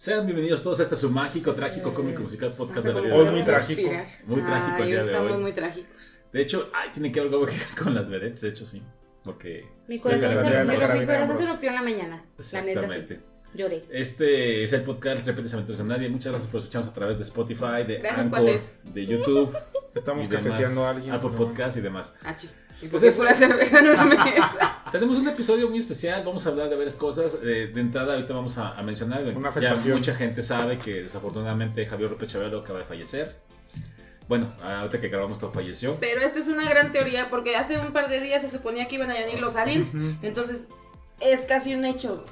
Sean bienvenidos todos a este su mágico, trágico, cómico, musical podcast de la vida. Hoy muy trágico. Muy trágico el día de estamos hoy. muy trágicos. De hecho, ay, tiene que algo que ver con las vedettes, de hecho, sí. Porque. Mi corazón, se, mi, corazón rompió en la mañana. Exactamente. Lloré. Este es el podcast Repente se aventuras a nadie. Muchas gracias por escucharnos a través de Spotify, de Gracias, Anchor, de YouTube. Estamos cafeteando a alguien. Apple ¿no? Podcast y demás. Ah, chis. ¿Y Pues es- pura cerveza en una mesa? Tenemos un episodio muy especial, vamos a hablar de varias cosas. Eh, de entrada, ahorita vamos a, a mencionar, Una ya mucha gente sabe que desafortunadamente Javier López Chabelo acaba de fallecer. Bueno, ahorita que grabamos todo falleció. Pero esto es una gran teoría porque hace un par de días se suponía que iban a venir los aliens. Entonces, es casi un hecho.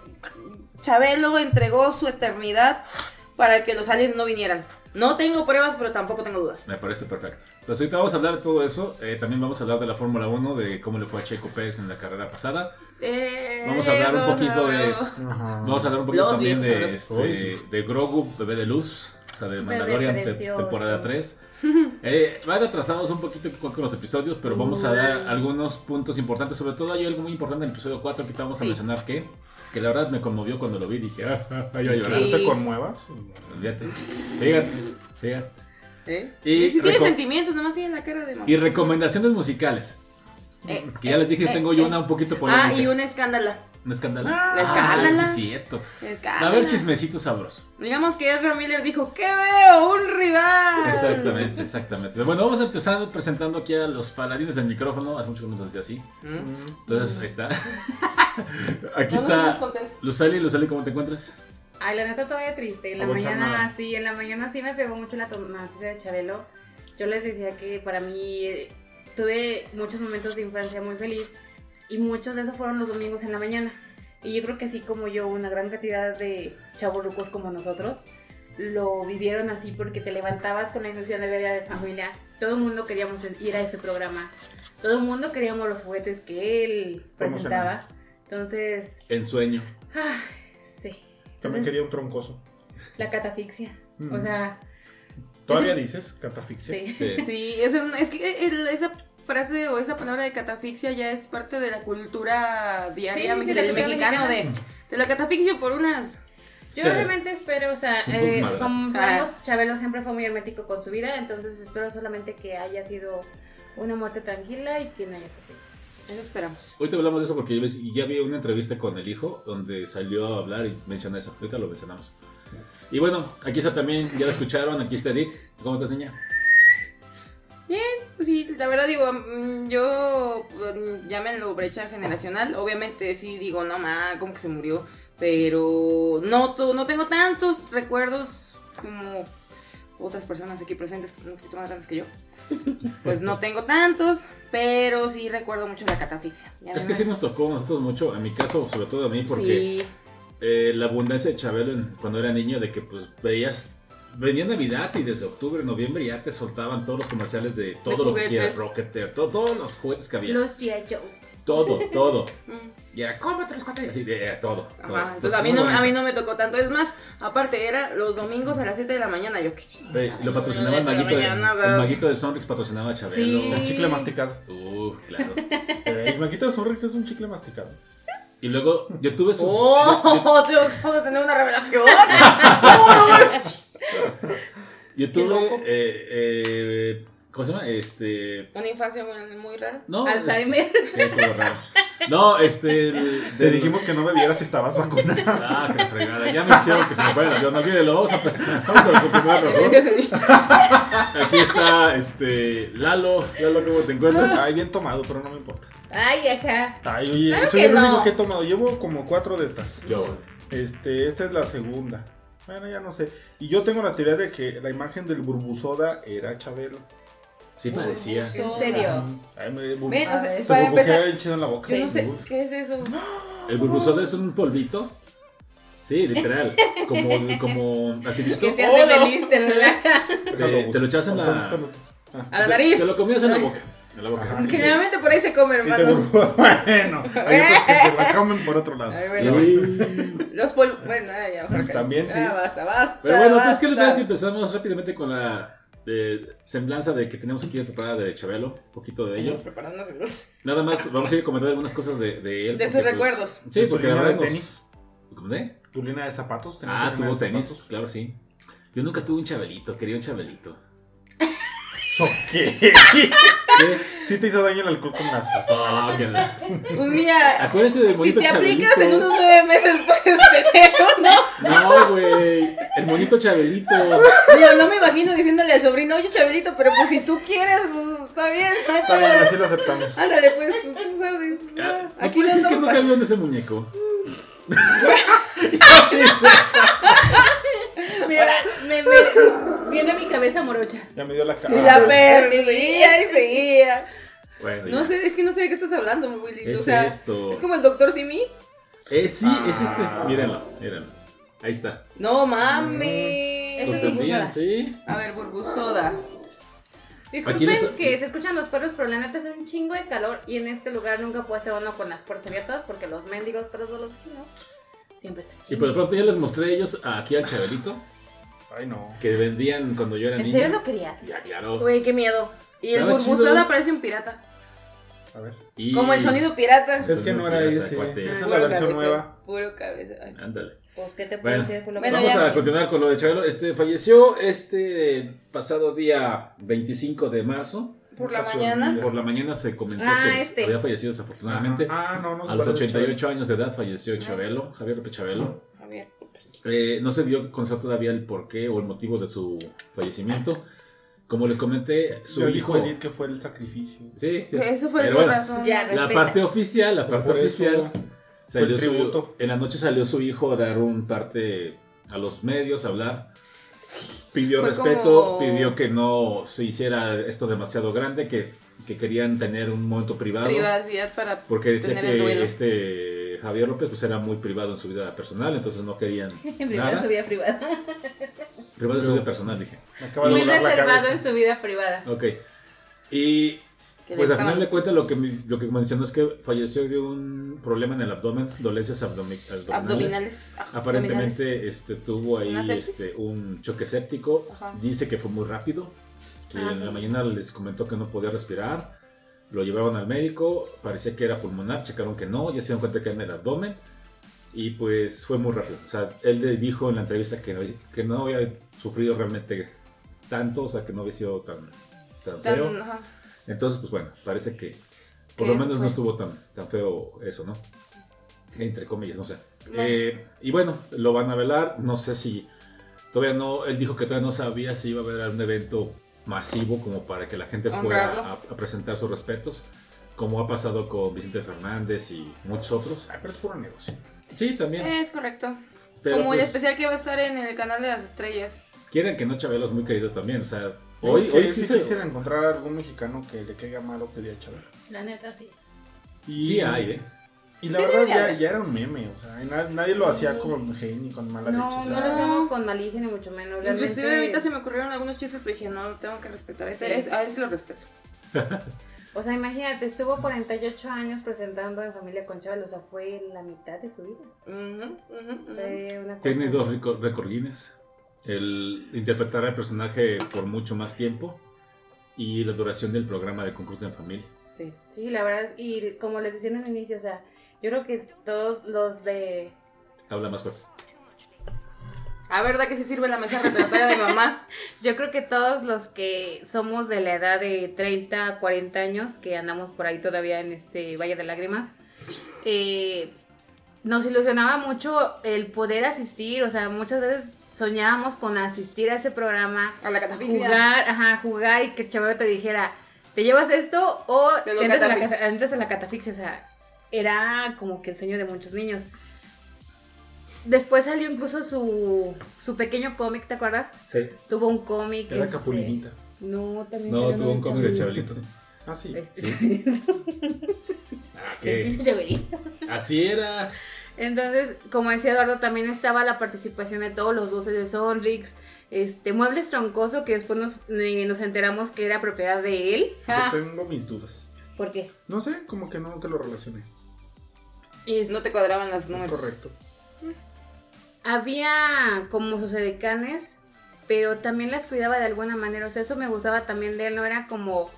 Chabelo entregó su eternidad para que los aliens no vinieran. No tengo pruebas, pero tampoco tengo dudas. Me parece perfecto. Entonces ahorita vamos a hablar de todo eso. Eh, también vamos a hablar de la Fórmula 1, de cómo le fue a Checo Pérez en la carrera pasada. Eh, Vamos a hablar un poquito de-. Ajá. Vamos a hablar un poquito Los también de, viejos este, de Grogu, Bebé de Luz, o sea, de Mandalorian te- temporada 3. Eh, van atrasados un poquito con los episodios, pero vamos a dar algunos puntos importantes. Sobre todo hay algo muy importante en el episodio 4 que te vamos a Sí. mencionar que, que la verdad me conmovió cuando lo vi. Dije, ah, ah, ahí va a llorar. ¿No Sí. te conmuevas? Fíjate, fíjate, fíjate. ¿Eh? Y Y si tiene sentimientos, nomás tiene la cara de mamá. Y recomendaciones musicales. Eh, Que ya les dije, eh, tengo eh, yo eh. una un poquito polémica. Ah, y un escándalo. ¿Un escándalo? La Ah, escándala. sí, es cierto. Escándalo. A ver, chismecito sabroso. Digamos que Ezra Miller dijo, ¿qué veo? ¡Un rival! Exactamente, exactamente. Bueno, vamos a empezar presentando aquí a los paladines del micrófono. Hace mucho que no nos decía así. ¿Mm? Entonces, ahí está. Aquí está. Lucali. Lucali, ¿cómo te encuentras? Ay, la neta todavía triste. En la mañana, sí, en la mañana sí me pegó mucho la to- noticia de Chabelo. Yo les decía que para mí tuve muchos momentos de infancia muy feliz y muchos de esos fueron los domingos en la mañana. Y yo creo que así como yo, una gran cantidad de chavorrucos como nosotros lo vivieron así porque te levantabas con la ilusión de ver a la familia. Todo el mundo queríamos ir a ese programa. Todo el mundo queríamos los juguetes que él presentaba. Entonces, En sueño. ah. También quería un troncoso. La catafixia. Mm. O sea, ¿Todavía dices catafixia? sí. Sí. Sí, es, un- es que el- esa frase o esa palabra de catafixia ya es parte de la cultura diaria Sí, sí, del mexicano de, mexicana. de la catafixia por unas... Yo realmente espero, o sea, eh, como sabemos, Chabelo siempre fue muy hermético con su vida, entonces espero solamente que haya sido una muerte tranquila y que no haya sufrido. Eso esperamos. Ahorita hablamos de eso porque ya vi una entrevista con el hijo donde salió a hablar y menciona eso. Ahorita lo mencionamos. Y bueno, aquí está también, ya lo escucharon, aquí está Edith. ¿Cómo estás, niña? Pues Sí, la verdad digo, mm, yo mm, llámenlo brecha generacional, obviamente sí digo, no ma, como que se murió, pero no, no tengo tantos recuerdos como otras personas aquí presentes que son un poquito más grandes que yo. Pues no tengo tantos, pero sí recuerdo mucho la catafixia. Es que sí nos tocó a nosotros mucho, en mi caso, sobre todo a mí, porque Sí, eh, la abundancia de Chabelo en- cuando era niño, de que pues veías, venía Navidad y desde octubre, noviembre ya te soltaban todos los comerciales de todo lo que Rocketeer, todo- todos los juguetes que había. Los G.I. Joe. Todo, todo. Mm, Y era, cómete los cuates", así, de, eh, todo. todo. Ajá, entonces a mí, no, bonito. a mí no me tocó tanto. Es más, aparte era los domingos a las 7 de la mañana. Yo, qué chingada. Eh, Lo patrocinaba el maguito, de, el maguito de Sonrix patrocinaba a Chabelo. Sí. El chicle masticado. Uh, claro. Eh, El maquito de Sonrix es un chicle masticado. Y luego yo tuve sus. yo- yo- ¡Oh! Tengo acabo de tener una revelación. ¡Oh! Yo tuve. eh, eh, ¿Cómo se llama? Este. Una infancia muy, muy rara. No. es- Alzheimer. Sí, estuvo raro. No, este. el- Te del- dijimos que no bebieras si estabas vacunado. Ah, la fregada. Ya me hicieron que se me fue el avión. No olvídelo. Vamos a, presentar- vamos a continuar. Aquí está este. Lalo. Lalo, ¿cómo te encuentras? Ay, bien tomado, pero no me importa. Ay, ajá. Ay, oye, Claro soy el único no. que he tomado. Llevo como cuatro de estas. Yo. Este, esta es la segunda. Bueno, ya no sé. Y yo tengo la teoría de que la imagen del burbusoda era Chabelo. Sí, parecía. ¿En serio? Ay, me Ven, o sea, para empezar, el chido en la boca. yo no sé qué es eso. El burbusol es un polvito. Sí, literal. Como, como acidito. Que te hace Oh, no. feliz, te relaja. Te, te lo echas en la. Ah. A la nariz. Te lo comías en la boca. En la boca. Ajá. Que generalmente por ahí se come, hermano. Bueno, hay otros que se la comen por otro lado. Ay, bueno. Los polvos. Bueno, ya, mejor que- También sí. Ah, basta, basta. Pero bueno, entonces, ¿qué les parece si empezamos rápidamente con la eh, semblanza de que tenemos aquí preparada de Chabelo? Un poquito de ello. Nada más, vamos a ir a comentar algunas cosas de, de él. De sus pues, recuerdos. Sí, De porque la verdad de nos- tenis. ¿Dónde? ¿Tu línea de zapatos? ¿Tenías Ah, tuvo de tenis, zapatos? claro, sí. Yo nunca tuve un chabelito, quería un chabelito. ¿So qué? ¿Qué? Sí te hizo daño el alcohol con gas. Ah, que Pues mira, Acuérdense del si te aplicas chabelito. en unos nueve meses puedes tener uno. No, güey. El monito chabelito. Digo, no me imagino diciéndole al sobrino, oye, Chabelito, pero pues si tú quieres, pues está bien, no hay Está bien, así lo aceptamos. Ándale, pues, pues tú sabes. Ah, No Aquí puede no ser que ando nunca vieron ese muñeco. Mira, me, me viene a mi cabeza morocha. Ya me dio la cara. Y la perra, y seguía y seguía. Bueno, No ya. sé, es que no sé de qué estás hablando, Willy. ¿Qué o es sea, esto? es como el doctor Simi. Eh, sí, es este. Ah. Mírenlo, mírenlo. Ahí está. No mames. Es sí. A ver, burbusoda. Disculpen les- que se escuchan los perros, pero la neta es un chingo de calor y en este lugar nunca puede ser uno con las puertas abiertas porque los mendigos perros de los vecinos siempre están Y por de pronto ya les mostré ellos aquí al Chabelito Ay, no. que vendían cuando yo era ¿En niño. serio lo querías? Ya, claro. Güey, qué miedo. Y el Estaba burbusoda chido. parece un pirata. A ver. Y- Como el sonido pirata. Es que no era Pirata, ese. cuate. Esa es la versión cabeza, nueva. Puro cabeza. Ándale. Pues, ¿qué te puedo Bueno, decir? Bueno, Vamos ya. a continuar con lo de Chabelo. Este falleció este pasado día 25 de marzo. Por la mañana. Por la mañana se comentó Ah, que este. había fallecido desafortunadamente. Ah, no, no. A los 88 años de edad falleció Chabelo, Javier López Chabelo. Eh, no se dio a conocer todavía el porqué o el motivo de su fallecimiento. Como les comenté, su Yo hijo. dijo Edith que fue el sacrificio. Sí, sí. Eso fue Pero su bueno, razón. Ya, La parte oficial, la Pues parte oficial. salió su- en la noche salió su hijo a dar un parte a los medios, a hablar. Pidió Fue respeto, como- pidió que no se hiciera esto demasiado grande, que, que querían tener un momento privado. Privacidad para. Porque decía tener el duelo. que este Javier López pues era muy privado en su vida personal, entonces no querían nada. en su vida privada. Privado en su vida personal, dije. Me acaba de Muy volar la reservado en su vida privada. Ok. Y que le pues al estaban- final de cuentas lo que, me- lo que mencionó es que falleció de un problema en el abdomen, dolencias abdomi- abdominales. Abdominales. ah, abdominales. Aparentemente este, tuvo ahí ¿Una sepsis? este, un choque séptico. Ajá. Dice que fue muy rápido. Que en la mañana les comentó que no podía respirar. Lo llevaron al médico. Parecía que era pulmonar. Checaron que no. Ya se dieron cuenta que era en el abdomen. Y pues fue muy rápido. O sea, él le dijo en la entrevista que, no- que no había sufrido realmente tanto. O sea, que no había sido tan, tan Tan- feo. ajá. Entonces, pues bueno, parece que por lo menos no estuvo tan, tan feo eso, ¿no? Entre comillas, no sé. Bueno. Eh, y bueno, lo van a velar. No sé si todavía no. Él dijo que todavía no sabía si iba a haber un evento masivo como para que la gente fuera a, a presentar sus respetos, como ha pasado con Vicente Fernández y muchos otros. Ay, pero es puro negocio. Sí, también. Es correcto. pero Como el pues, especial que va a estar en el canal de las estrellas. Quieran que no, Chabelo es muy querido también. O sea, hoy, Hoy, es sí difícil se. encontrar algún mexicano que le caiga mal o que le Chabelo. La neta, sí. Y, Sí hay, ¿eh? Y la Sí, verdad ya, ya era un meme, o sea, nadie lo Sí. hacía con hate ni con mala No, leche. o no sea, lo hacemos con malicia ni mucho menos. Inclusive Realmente, ahorita se me ocurrieron algunos chistes, pero dije, no, tengo que respetar. Este, Sí. es- a él sí lo respeto. O sea, imagínate, estuvo 48 años presentando en Familia con Chaval, o sea, fue la mitad de su vida. Ujú, ujú, ujú. Fue una cosa... Tiene dos récord Guinness. El interpretar al personaje por mucho más tiempo y la duración del programa de concurso en familia. Sí. Sí, la verdad, y como les decía en el inicio, o sea, yo creo que todos los de... Habla más fuerte. A verdad que sí sirve la mesa repertoria de mamá. Yo creo que todos los que somos de la edad de 30 a 40 años, que andamos por ahí todavía en este Valle de Lágrimas, eh, nos ilusionaba mucho el poder asistir, o sea, muchas veces soñábamos con asistir a ese programa, A la catafixia. jugar, ajá, jugar y que el chavero te dijera, ¿te llevas esto o entras, en la, entras en la catafixia? O sea, era como que el sueño de muchos niños. Después salió incluso su, su pequeño cómic, ¿te acuerdas? Sí. Tuvo un cómic. era este, Capulinita. No, también No, tuvo un cómic de Chabelito. Ah, sí. Este, Ah, que ¿qué? Así era. Entonces, como decía Eduardo, también estaba la participación de todos los 12 de Sonrix, este, Muebles Troncoso, que después nos, eh, nos enteramos que era propiedad de él. Ah, Yo tengo mis dudas. ¿Por qué? No sé, como que nunca lo relacioné. Es- no te cuadraban las Es números. correcto. Había como sus edecanes, pero también las cuidaba de alguna manera. O sea, eso me gustaba también de él. No era como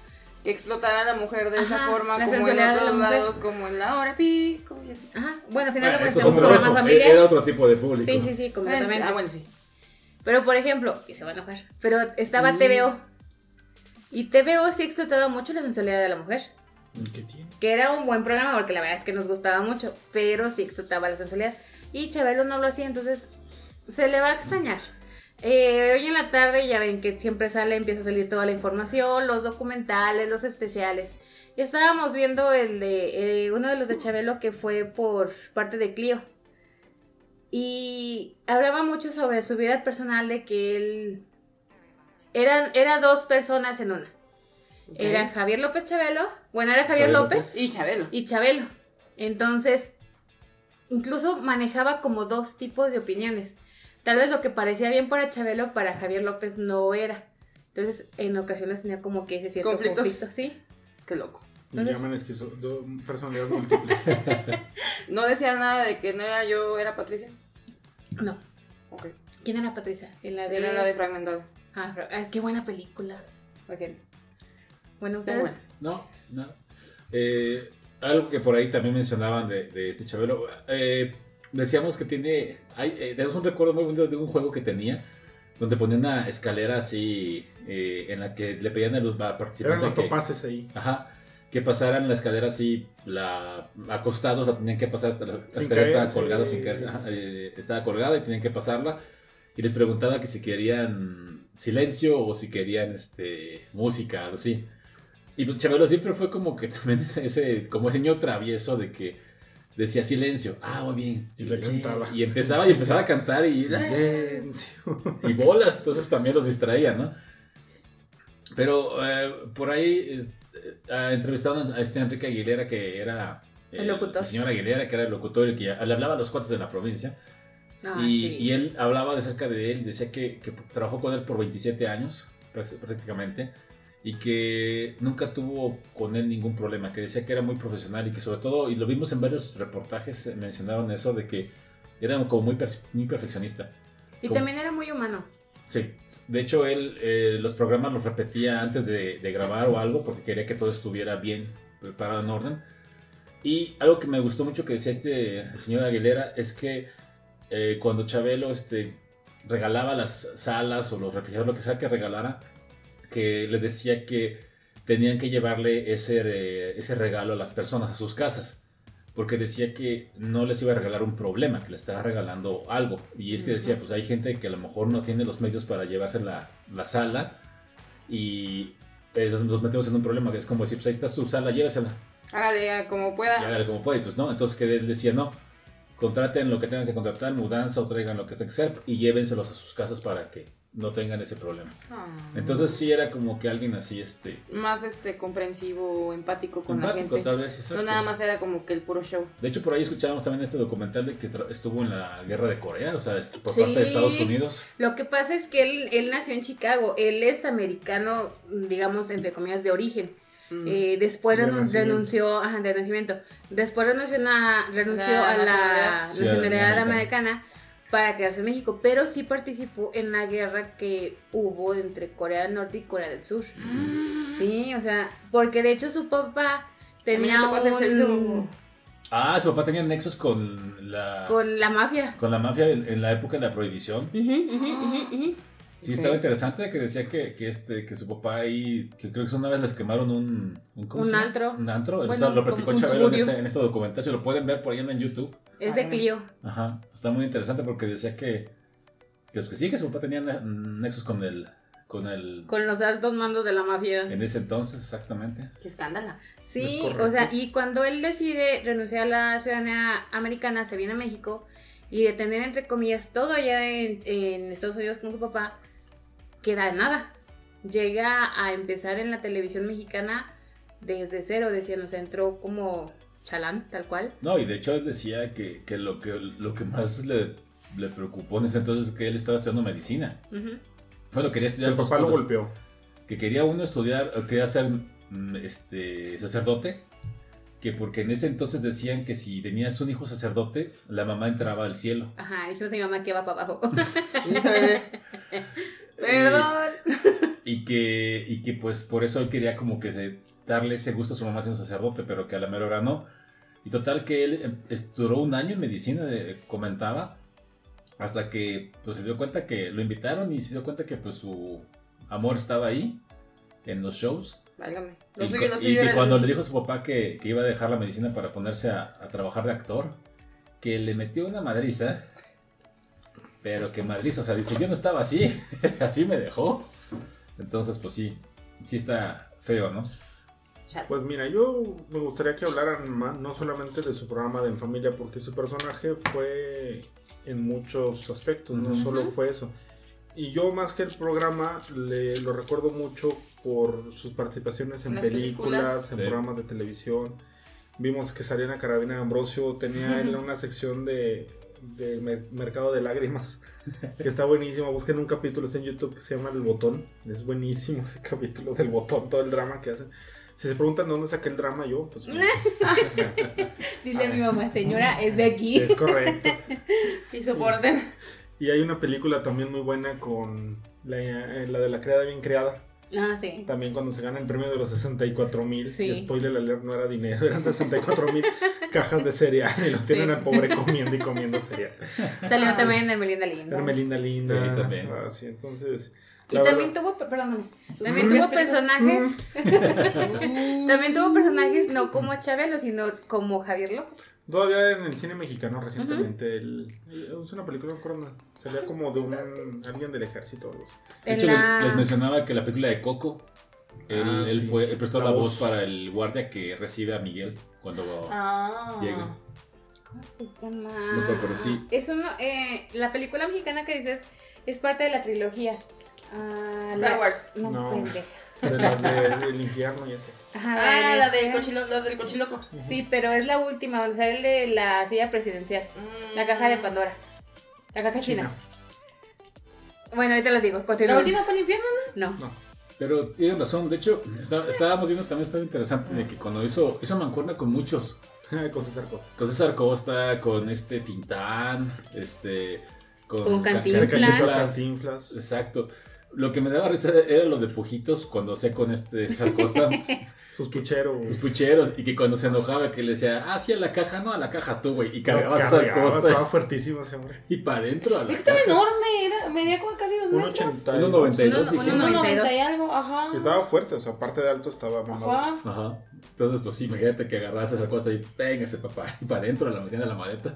explotar a la mujer de esa forma, la como en la otros mujer. lados, como en la hora pico y así. Ajá. Bueno, al final de Bueno, es un es programa otro- familiar. Era otro tipo de público. Sí, sí, sí, Bueno, completamente. ah, bueno, sí. Pero por ejemplo, y se va a enojar, pero estaba Sí. TVO. Y TVO sí explotaba mucho la sensualidad de la mujer. ¿Qué tiene? Que era un buen programa porque la verdad es que nos gustaba mucho, pero sí explotaba la sensualidad. Y Chabelo no lo hacía, entonces se le va a extrañar. Eh, hoy en la tarde ya ven que siempre sale, empieza a salir toda la información, los documentales, los especiales. Y estábamos viendo el de eh, uno de los de Chabelo que fue por parte de Clio. Y hablaba mucho sobre su vida personal de que él eran era dos personas en una. Era Javier López Chabelo, bueno, era Javier, López, López. Y Chabelo. y Chabelo. Entonces, incluso manejaba como dos tipos de opiniones. Tal vez lo que parecía bien para Chabelo, para Javier López no era. Entonces, en ocasiones tenía como que ese cierto Conflictos. conflicto, ¿sí? Qué loco. Me Entonces- llaman esquizo... do- personalidad múltiple. No decía nada de que no era yo, era Patricia. No. Ok. ¿Quién era Patricia? En la de... Era la de fragmentado. Ah, fra- ah, qué buena película. Lo siento. Bueno, ustedes... No, no. Eh, algo que por ahí también mencionaban de, de este Chabelo. eh, decíamos que tiene. Hay, eh, tenemos un recuerdo muy bonito de un juego que tenía. Donde ponía una escalera así. eh, en la que le pedían a los Eran participantes. los que, topaces ahí. Ajá. Que pasaran la escalera así, la, acostados, o sea, tenían que pasar hasta la, la escalera estaba colgada, sin caerse, ajá, eh, estaba colgada y tenían que pasarla. Y les preguntaba que si querían silencio o si querían este, música, algo así. Y pues, Chabelo siempre fue como que también ese, como ese niño travieso de que decía silencio. Ah, muy bien. Y le cantaba. Y empezaba y empezaba a cantar y, Silencio. y bolas, entonces también los distraía, ¿no? Pero eh, por ahí eh, entrevistaron a este Enrique Aguilera que era El locutor. señor Aguilera, que era el locutor y que ya- le hablaba a los cuates de la provincia. Ah, y, sí. y él hablaba de cerca de él, decía que, que trabajó con él por 27 años prá- prácticamente y que nunca tuvo con él ningún problema, que decía que era muy profesional y que sobre todo, y lo vimos en varios reportajes, eh, mencionaron eso de que era como muy, muy perfeccionista. Y ¿Cómo? también era muy humano. Sí, de hecho él eh, los programas los repetía antes de, de grabar o algo porque quería que todo estuviera bien preparado en orden. Y algo que me gustó mucho que decía este señor Aguilera es que eh, cuando Chabelo este, regalaba las salas o los refrigeradores, lo que sea que regalara, que le decía que tenían que llevarle ese, eh, ese regalo a las personas, a sus casas. Porque decía que no les iba a regalar un problema, que le estaba regalando algo. Y es que decía, pues hay gente que a lo mejor no tiene los medios para llevarse la, la sala y eh, nos- metemos en un problema, que es como decir, pues ahí está su sala, llévesela Hágale como y pueda. hágale como puede. Pues no, entonces que él decía, no, contraten lo que tengan que contratar, mudanza o traigan lo que tengan que hacer y llévenselos a sus casas para que no tengan ese problema. Ah. Entonces sí era como que alguien así, este, Más este comprensivo, empático con la empático gente. tal vez. No exacto. nada más era como que el puro show. De hecho, por ahí escuchábamos también este documental de que tra- estuvo en la guerra de Corea, o sea, este, por Sí. parte de Estados Unidos. Lo que pasa es que él, él nació en Chicago. Él es americano, digamos, entre comillas, de origen. Mm. Eh, después De renunció, ajá, de nacimiento. Después renunció, a- renunció La a la nacionalidad. americana para quedarse en México, pero sí participó en la guerra que hubo entre Corea del Norte y Corea del Sur. Mm. Sí, o sea, porque de hecho su papá tenía un-. Ah, su papá tenía nexos con la, con, con la mafia. la mafia en, en la época de la prohibición. Ujú, ujú, ujú, ujú. Sí, estaba interesante que decía que, que, este, que su papá ahí, que creo que una vez les quemaron un... Un, ¿cómo Un se llama? antro. Un antro. Bueno, lo platicó Chabelo en, ese, en este documental. Si lo pueden ver por ahí en YouTube. Es de Clio. Ajá. Está muy interesante porque decía que... Que, pues, que sí, que su papá tenía ne- nexos con el... Con el... Con los altos mandos de la mafia. En ese entonces, exactamente. Qué escándalo. Sí, Es o sea, y cuando él decide renunciar a la ciudadanía americana, se viene a México y de tener, entre comillas, todo allá en, en Estados Unidos con su papá, queda nada. Llega a empezar en la televisión mexicana desde cero, decían, o sea, entró como chalán, tal cual. No, y de hecho él decía que, que, lo, que lo que más le, le preocupó en ese entonces es que él estaba estudiando medicina. Ujú. Bueno, quería estudiar El papá lo cosas. golpeó. que quería uno estudiar, quería ser mm, este, sacerdote, que porque en ese entonces decían que si tenías un hijo sacerdote, la mamá entraba al cielo. Ajá, dijimos a mi mamá que va para abajo. Perdón. Y y que, y que pues por eso él quería como que se- darle ese gusto a su mamá siendo sacerdote, pero que a la mera hora no. Y total que él em, duró un año en medicina, comentaba, hasta que pues se dio cuenta que lo invitaron y se dio cuenta que pues su amor estaba ahí en los shows. Válgame. Lo Y, suyo, cu- lo y que el- cuando le dijo a su papá que, que iba a dejar la medicina para ponerse a, a trabajar de actor, que le metió una madriza, pero que madriza, o sea, dice, yo no estaba así, así me dejó. Entonces, pues sí, sí está feo, ¿no? Chale. Pues mira, yo me gustaría que hablaran más, no solamente de su programa de En Familia, porque su personaje fue en muchos aspectos, no Ujú. solo fue eso. Y yo más que el programa le, lo recuerdo mucho por sus participaciones en Las películas, películas. en Sí. programas de televisión. Vimos que Sariana Carabina Ambrosio tenía él una sección de, de me- mercado de lágrimas que está buenísimo. Busquen un capítulo está en YouTube que se llama El Botón. Es buenísimo ese capítulo del botón, todo el drama que hacen. Si se preguntan de dónde saqué el drama yo, pues Dile a mi mamá, señora, es de aquí. es correcto. Y soporten. Y hay una película también muy buena con la, eh, la de la creada bien creada. Ah, sí. También cuando se gana el premio de los 64 mil. Sí. Spoiler alert, no era dinero, eran 64 mil cajas de cereal. Y lo tienen Sí. al pobre comiendo y comiendo cereal. Salió también de Melinda Linda. Hermelinda Linda. Sí, también. Ah, sí, entonces. Y la también verdad- tuvo, perdóname, Sus también tuvo personajes, también tuvo personajes no como Chabelo, sino como Javier López. Todavía en el cine mexicano recientemente el- es una película, no salía como de un alguien del ejército así. De hecho, la- les, les mencionaba que la película de Coco, él, Ah, él sí. fue, él prestó la, La voz. voz. para el guardia que recibe a Miguel cuando Ah. llega. ¿Cómo se llama? Acuerdo, sí. Es uno, eh, la película mexicana que dices es parte de la trilogía. Ah, Star la- Wars. No, No. pendeja. De las de- del infierno y eso. Ajá, Ah, la del cochiloco. La del cochiloco. Sí, pero es la última, donde sale el de la silla presidencial. Mm. La caja de Pandora. La caja china. China. Bueno, ahorita les digo. La última fue el infierno. No. No. Pero tienen razón, de hecho, está- estábamos viendo también, estaba interesante de que cuando hizo, hizo mancuerna con muchos, Con César Costa. con César Costa, con este Tintán, este, con, Con Cantinflas. Cantinflas. Exacto. Lo que me daba risa era lo de Pujitos cuando sé con este César Costa, Sus pucheros. los pucheros, y que cuando se enojaba que le decía, ah, sí, a la caja, no, a la caja tú, güey, y cargaba César Costa Estaba fuertísimo ese hombre. y para adentro a la Es que estaba caja. enorme. Era, medía como casi dos Un metros. 80. 1.92 Uno- dije. uno- 1.90 y algo. Ajá. Estaba fuerte, o sea, aparte de alto estaba mamado. Ajá. Ajá. Entonces, pues sí, imagínate que agarras a César Costa y véngase, papá, y para adentro a la metían a la maleta.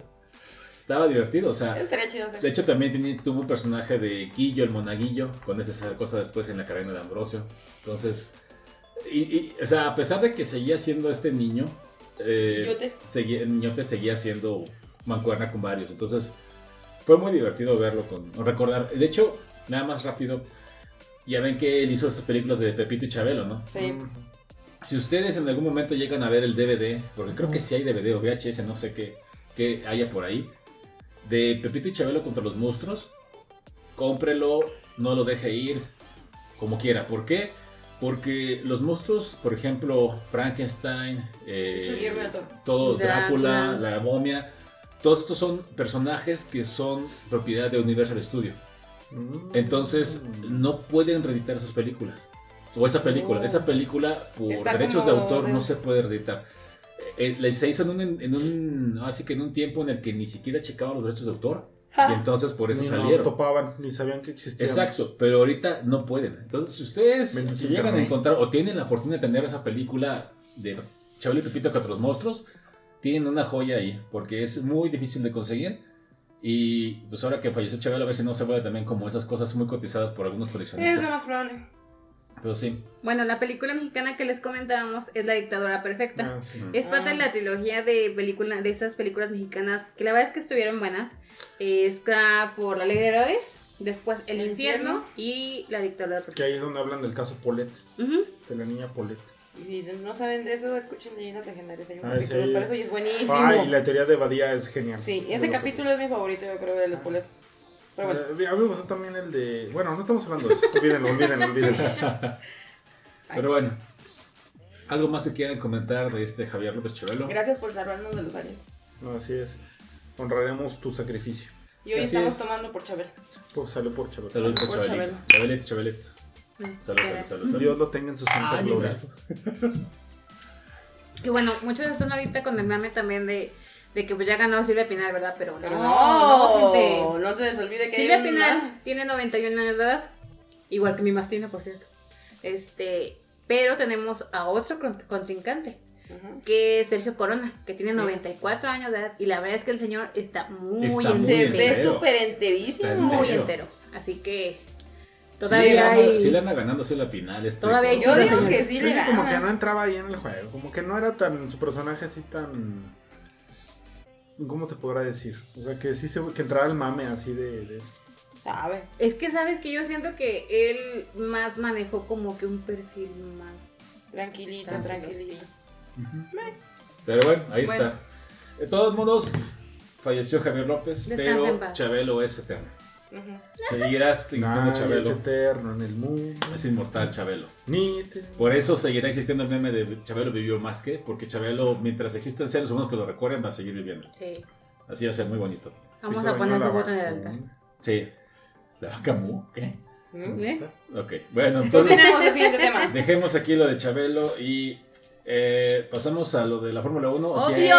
Estaba divertido, o sea. Estaría chido hacer. De hecho, también tuvo un personaje de Guillo, el monaguillo, con ese César Costa después en la carrera de Ambrosio. Entonces, y, y, o sea, a pesar de que seguía siendo este niño, eh, seguía, el niñote seguía siendo mancuerna con varios. Entonces, fue muy divertido verlo, con recordar. De hecho, nada más rápido, ya ven que él hizo esas películas de Pepito y Chabelo, ¿no? Sí. Mm. Si ustedes en algún momento llegan a ver el DVD, porque creo que sí hay DVD o VHS, no sé qué, qué haya por ahí, de Pepito y Chabelo contra los monstruos, cómprelo, no lo deje ir, como quiera. ¿Por qué? Porque los monstruos, por ejemplo, Frankenstein, eh, todo Drácula, Drácula. la momia, todos estos son personajes que son propiedad de Universal Studio. Mm. Entonces no pueden reeditar esas películas. O esa película. Oh. Esa película por Está derechos de autor de- no se puede reeditar. Eh, se hizo en un, en un, así que en un tiempo en el que ni siquiera checaban los derechos de autor. Ja. Y entonces por eso Ni nos salieron. topaban, ni sabían que existía. Exacto, pero ahorita no pueden. Entonces, si ustedes Bendito si llegan a encontrar o tienen la fortuna de tener esa película de Chabelo y Pepito contra los monstruos, tienen una joya ahí, porque es muy difícil de conseguir. Y pues ahora que falleció Chabelo, a ver si no se vuelve también como esas cosas muy cotizadas por algunos Es coleccionistas. lo más probable. Pero sí. Bueno, la película mexicana que les comentábamos es La dictadura perfecta. Ah, sí. Es parte de la trilogía de película, de esas películas mexicanas que la verdad es que estuvieron buenas. Está por La Ley de Herodes, después El, El infierno, infierno. y La dictadura Que perfecta. ahí es donde hablan del caso Polet, Ujú. de la niña Polet. Y si no saben de eso, escuchen Leyendas Legendarias. Hay un Ah, capítulo sí. para eso y es buenísimo. Ah, y la teoría de Badía es genial. Sí, ese capítulo es mi favorito, yo creo, del Polet. Pero bueno. Eh, a mí me gustó también el de. Bueno, no estamos hablando de eso. Olvídenlo, olvídenlo, olvídenlo. Pero bueno. ¿Algo más que quieran comentar de este Javier López Chabelo? Gracias por salvarnos de los aliens. No, así es. Honraremos tu sacrificio. Y hoy Así estamos es. tomando por Chabel. Pues salió por chaval. Saludos por Por. Chabelito, Chabelito. Salud, salud, salud, salud. Dios lo tenga en su santa Ay, mi gloria. brazo. Que bueno, muchos están ahorita con el mame también de, de que pues ya ganó Silvia Pinal, ¿verdad? Pero no, no, No, gente. no se les olvide que Silvia Pinal más. tiene 91 años de edad, igual que mi mastina, por cierto. Este, pero tenemos a otro con- contrincante, que es Sergio Corona, que tiene Sí. 94 años de edad y la verdad es que el señor está muy Está muy entero. Se ve súper enterísimo. Muy entero. Así que Sí, todavía le anda- hay sí le anda ganando sí la final. Este Todavía hay Yo digo señor. que sí le que como que no gana. entraba ahí en el juego, como que no era tan, su personaje así tan... ¿Cómo te podrá decir? O sea, que sí se, que entraba el mame así de, de eso. Sabe. Es que sabes que yo siento que él más manejó como que un perfil más. Tranquilito, tranquilito. Pero bueno, ahí Bueno. está. De todos modos, falleció Javier López, pero. Chabelo es eterno. Seguirás existiendo Nadie es Chabelo. eterno en el mundo. Es inmortal Chabelo. Ni te- Por eso seguirá existiendo el meme de Chabelo vivió más que, porque Chabelo, mientras existan seres humanos que lo recuerden, va a seguir viviendo. Sí. Así va a ser muy bonito. Vamos Sí, a poner la voto en el altar. Sí. ¿La vaca mu? ¿Qué? ¿Eh? Ok. Bueno, entonces el siguiente tema. dejemos aquí lo de Chabelo y eh, pasamos a lo de la Fórmula 1. ¿o qué? ¡Obvio!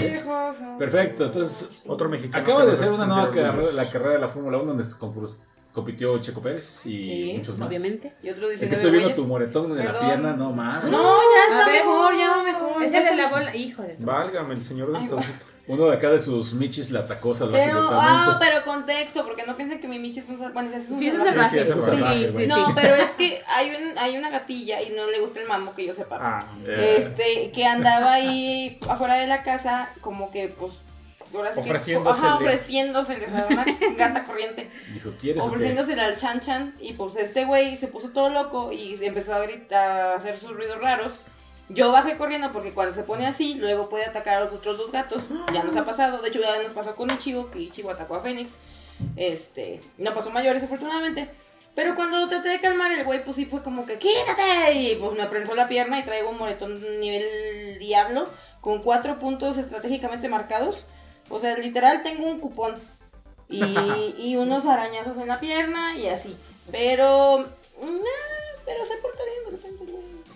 Viejoso. Perfecto, entonces Otro mexicano. acaba de ser una nueva carrera, la carrera de la Fórmula 1 donde compitió Checo Pérez y Sí, muchos más. Obviamente. Y otro Es que 19 estoy viendo tu moretón de la pierna, no mames. No, ya está mejor, ya va mejor. Ese ya es la bola. Hijo de su- Válgame, el señor Ay, del saucito. Uno de acá de sus michis la atacó salvaje Pero, ah, pero contexto, porque no piensen que mi michi es un sal- bueno, ese es un Sí, eso es salvaje. salvaje. Sí, sí, es Sí, salvaje, sí, sí. No, pero es que hay, un, hay una gatilla y no le gusta el mambo que yo sepa. Ah, Eh, Este, que andaba ahí afuera de la casa, como que, pues, ahora sí que- Ofreciéndosele. ajá, ofreciéndosele, o sea, una gata corriente. Dijo, ¿quieres ofreciéndosele al chan chan y pues este güey se puso todo loco y empezó a gritar, a hacer sus ruidos raros. Yo bajé corriendo porque cuando se pone así, luego puede atacar a los otros dos gatos. Ya nos ha pasado, de hecho ya nos pasó con Ichigo, que Ichigo atacó a Fénix. Este, no pasó mayores afortunadamente. Pero cuando traté de calmar el güey, pues sí fue como que ¡quítate! Y pues me prensó la pierna y traigo un moretón nivel diablo con cuatro puntos estratégicamente marcados. O sea, literal tengo un cupón y, y unos arañazos en la pierna y así. Pero, nah, pero se porta bien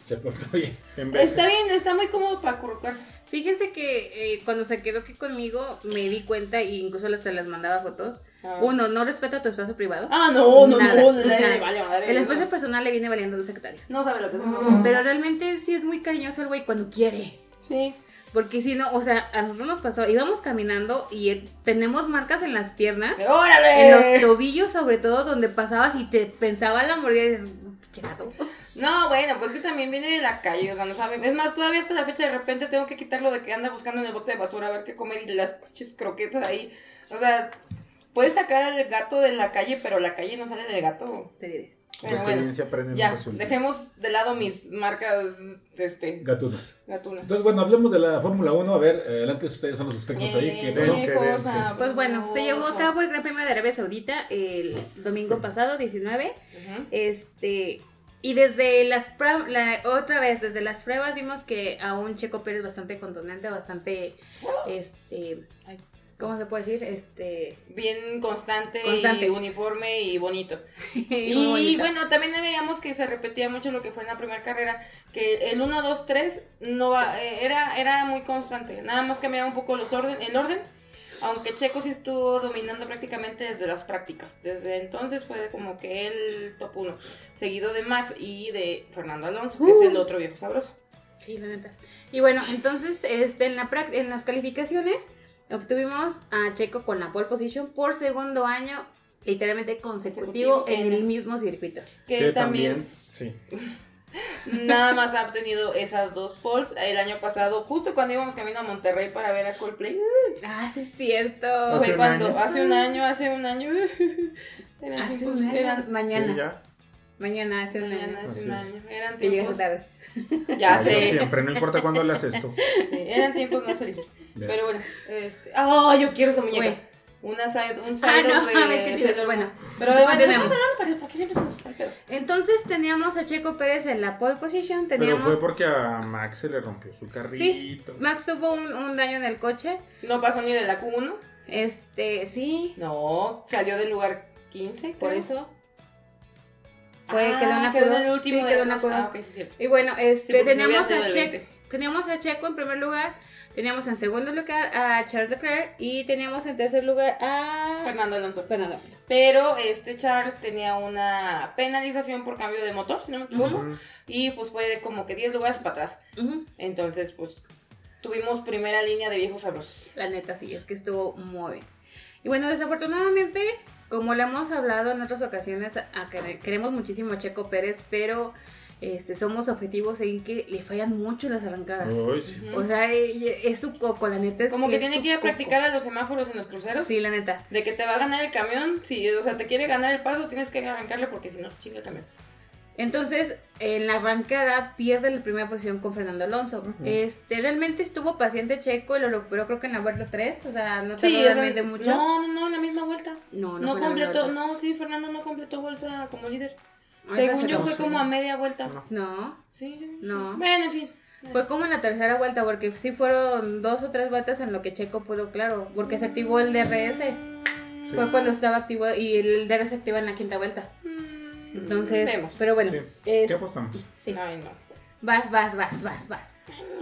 Se portó bien. en veces. Está bien, está muy cómodo para acurrucarse. Fíjense que eh, cuando se quedó aquí conmigo me di cuenta e incluso se les mandaba fotos. Ah. Uno, no respeta tu espacio privado. Ah, no, no, Nada. no, O le, sea, le vale madre. El no. espacio personal le viene valiendo dos hectáreas. No sabe lo que es. Pero realmente sí es muy cariñoso el güey cuando quiere. Sí. Porque si no, o sea, a nosotros nos pasó, íbamos caminando y eh, tenemos marcas en las piernas, ¡Órale! en los tobillos sobre todo, donde pasabas y te pensaba la mordida y dices, "Pinche gato". No, bueno, pues que también viene de la calle, o sea, no sabe. Es más, todavía hasta la fecha de repente tengo que quitarlo de que anda buscando en el bote de basura a ver qué comer y las pinches croquetas ahí. O sea, puedes sacar al gato de la calle, pero la calle no sale del gato. Te diré. Bueno, Ya, dejemos de lado mis marcas, este, Gatunas. gatunas. Entonces, bueno, hablemos de la Fórmula 1. A ver, eh, adelante ustedes son los aspectos ahí. que Eh? Dense, qué cosa dense. Pues bueno, se llevó a cabo el Gran Premio de Arabia Saudita el domingo pasado, 19. Ujú. Este, y desde las pruebas, otra vez, desde las pruebas vimos que a un Checo Pérez bastante contundente, bastante, este, ¿cómo se puede decir? Este, Bien constante, Constante. y uniforme y bonito. Y bonito. bueno, también veíamos que se repetía mucho lo que fue en la primera carrera, que el 1, 2, 3 no va, eh, era, era muy constante, nada más cambiaba un poco los orden, el orden, aunque Checo sí estuvo dominando prácticamente desde las prácticas, desde entonces fue como que el top 1, seguido de Max y de Fernando Alonso, que es el otro viejo sabroso. Sí, la neta. Y bueno, entonces, este, en, la prac- en las calificaciones obtuvimos a Checo con la pole position por segundo año, literalmente consecutivo, Consecutivo en en- el mismo circuito. Que, Que también, también, sí. Nada más ha obtenido esas dos poles el año pasado, justo cuando íbamos camino a Monterrey para ver a Coldplay. Ah, sí es cierto. Hace Fue un cuando, año. hace un año, hace un año. Eran Hace tiempos- un año, eran- mañana, Sí, ya. mañana, hace un mañana, año. hace un año. Eran Que llegas tiempos. tarde. Ya Como sé. siempre, no importa cuándo le haces esto. Sí, eran tiempos más felices. Bien. Pero bueno, este. ¡Ah! yo quiero esa muñeca. Una side, un side Ah, no, de a ver, qué chido. Bueno. Pero bueno, estamos hablando ¿por qué siempre se nos pedo? Entonces teníamos a Checo Pérez en la pole position, Pero teníamos... fue porque a Max se le rompió su carrito. Max tuvo un, un daño en el coche. No pasó ni de la Q1. Este, sí, No, salió del lugar 15. por creo. eso. Fue, Ah, quedó en la quedó en Q2, el último sí, de quedó en la Alonso. Q2. Ah, ok, sí. Y bueno, Sí, este, no teníamos, a Checo, 20. teníamos a Checo en primer lugar, teníamos en segundo lugar a Charles Leclerc y teníamos en tercer lugar a Fernando Alonso. Fernando Alonso. Pero este Charles tenía una penalización por cambio de motor, si no me equivoco. Y pues fue de como que 10 lugares para atrás. Entonces, pues tuvimos primera línea de viejos sabrosos. La neta, sí, es que estuvo muy bien. Y bueno, desafortunadamente, como le hemos hablado en otras ocasiones, queremos muchísimo a Checo Pérez, pero este, somos objetivos en que le fallan mucho las arrancadas. Uy, sí. Ujú. O sea, es su coco, la neta es Como que es tiene que ir a coco. practicar a los semáforos en los cruceros. Sí, la neta. De que te va a ganar el camión. Si, o sea, te quiere ganar el paso, tienes que arrancarle porque si no, chinga el camión. Entonces, en la arrancada pierde la primera posición con Fernando Alonso. Ujú. Este, realmente estuvo paciente Checo y lo recuperó creo que en la vuelta 3, o sea, no tardó Sí, o sea, realmente mucho. no, no, no, en la misma vuelta. no, No, la completó, no, sí, Fernando no completó vuelta como líder. Según yo fue como a media vuelta. No. No, Sí, sí. sí. No. Bueno, en fin. fue como en la tercera vuelta, porque sí fueron dos o tres vueltas en lo que Checo pudo, claro, porque se activó el DRS. Sí. Fue cuando estaba activo y el DRS se activa en la quinta vuelta. Entonces, Vemos. pero bueno, Sí. es- ¿Qué apostamos? sí. Ay, no. vas, vas, vas, vas, vas.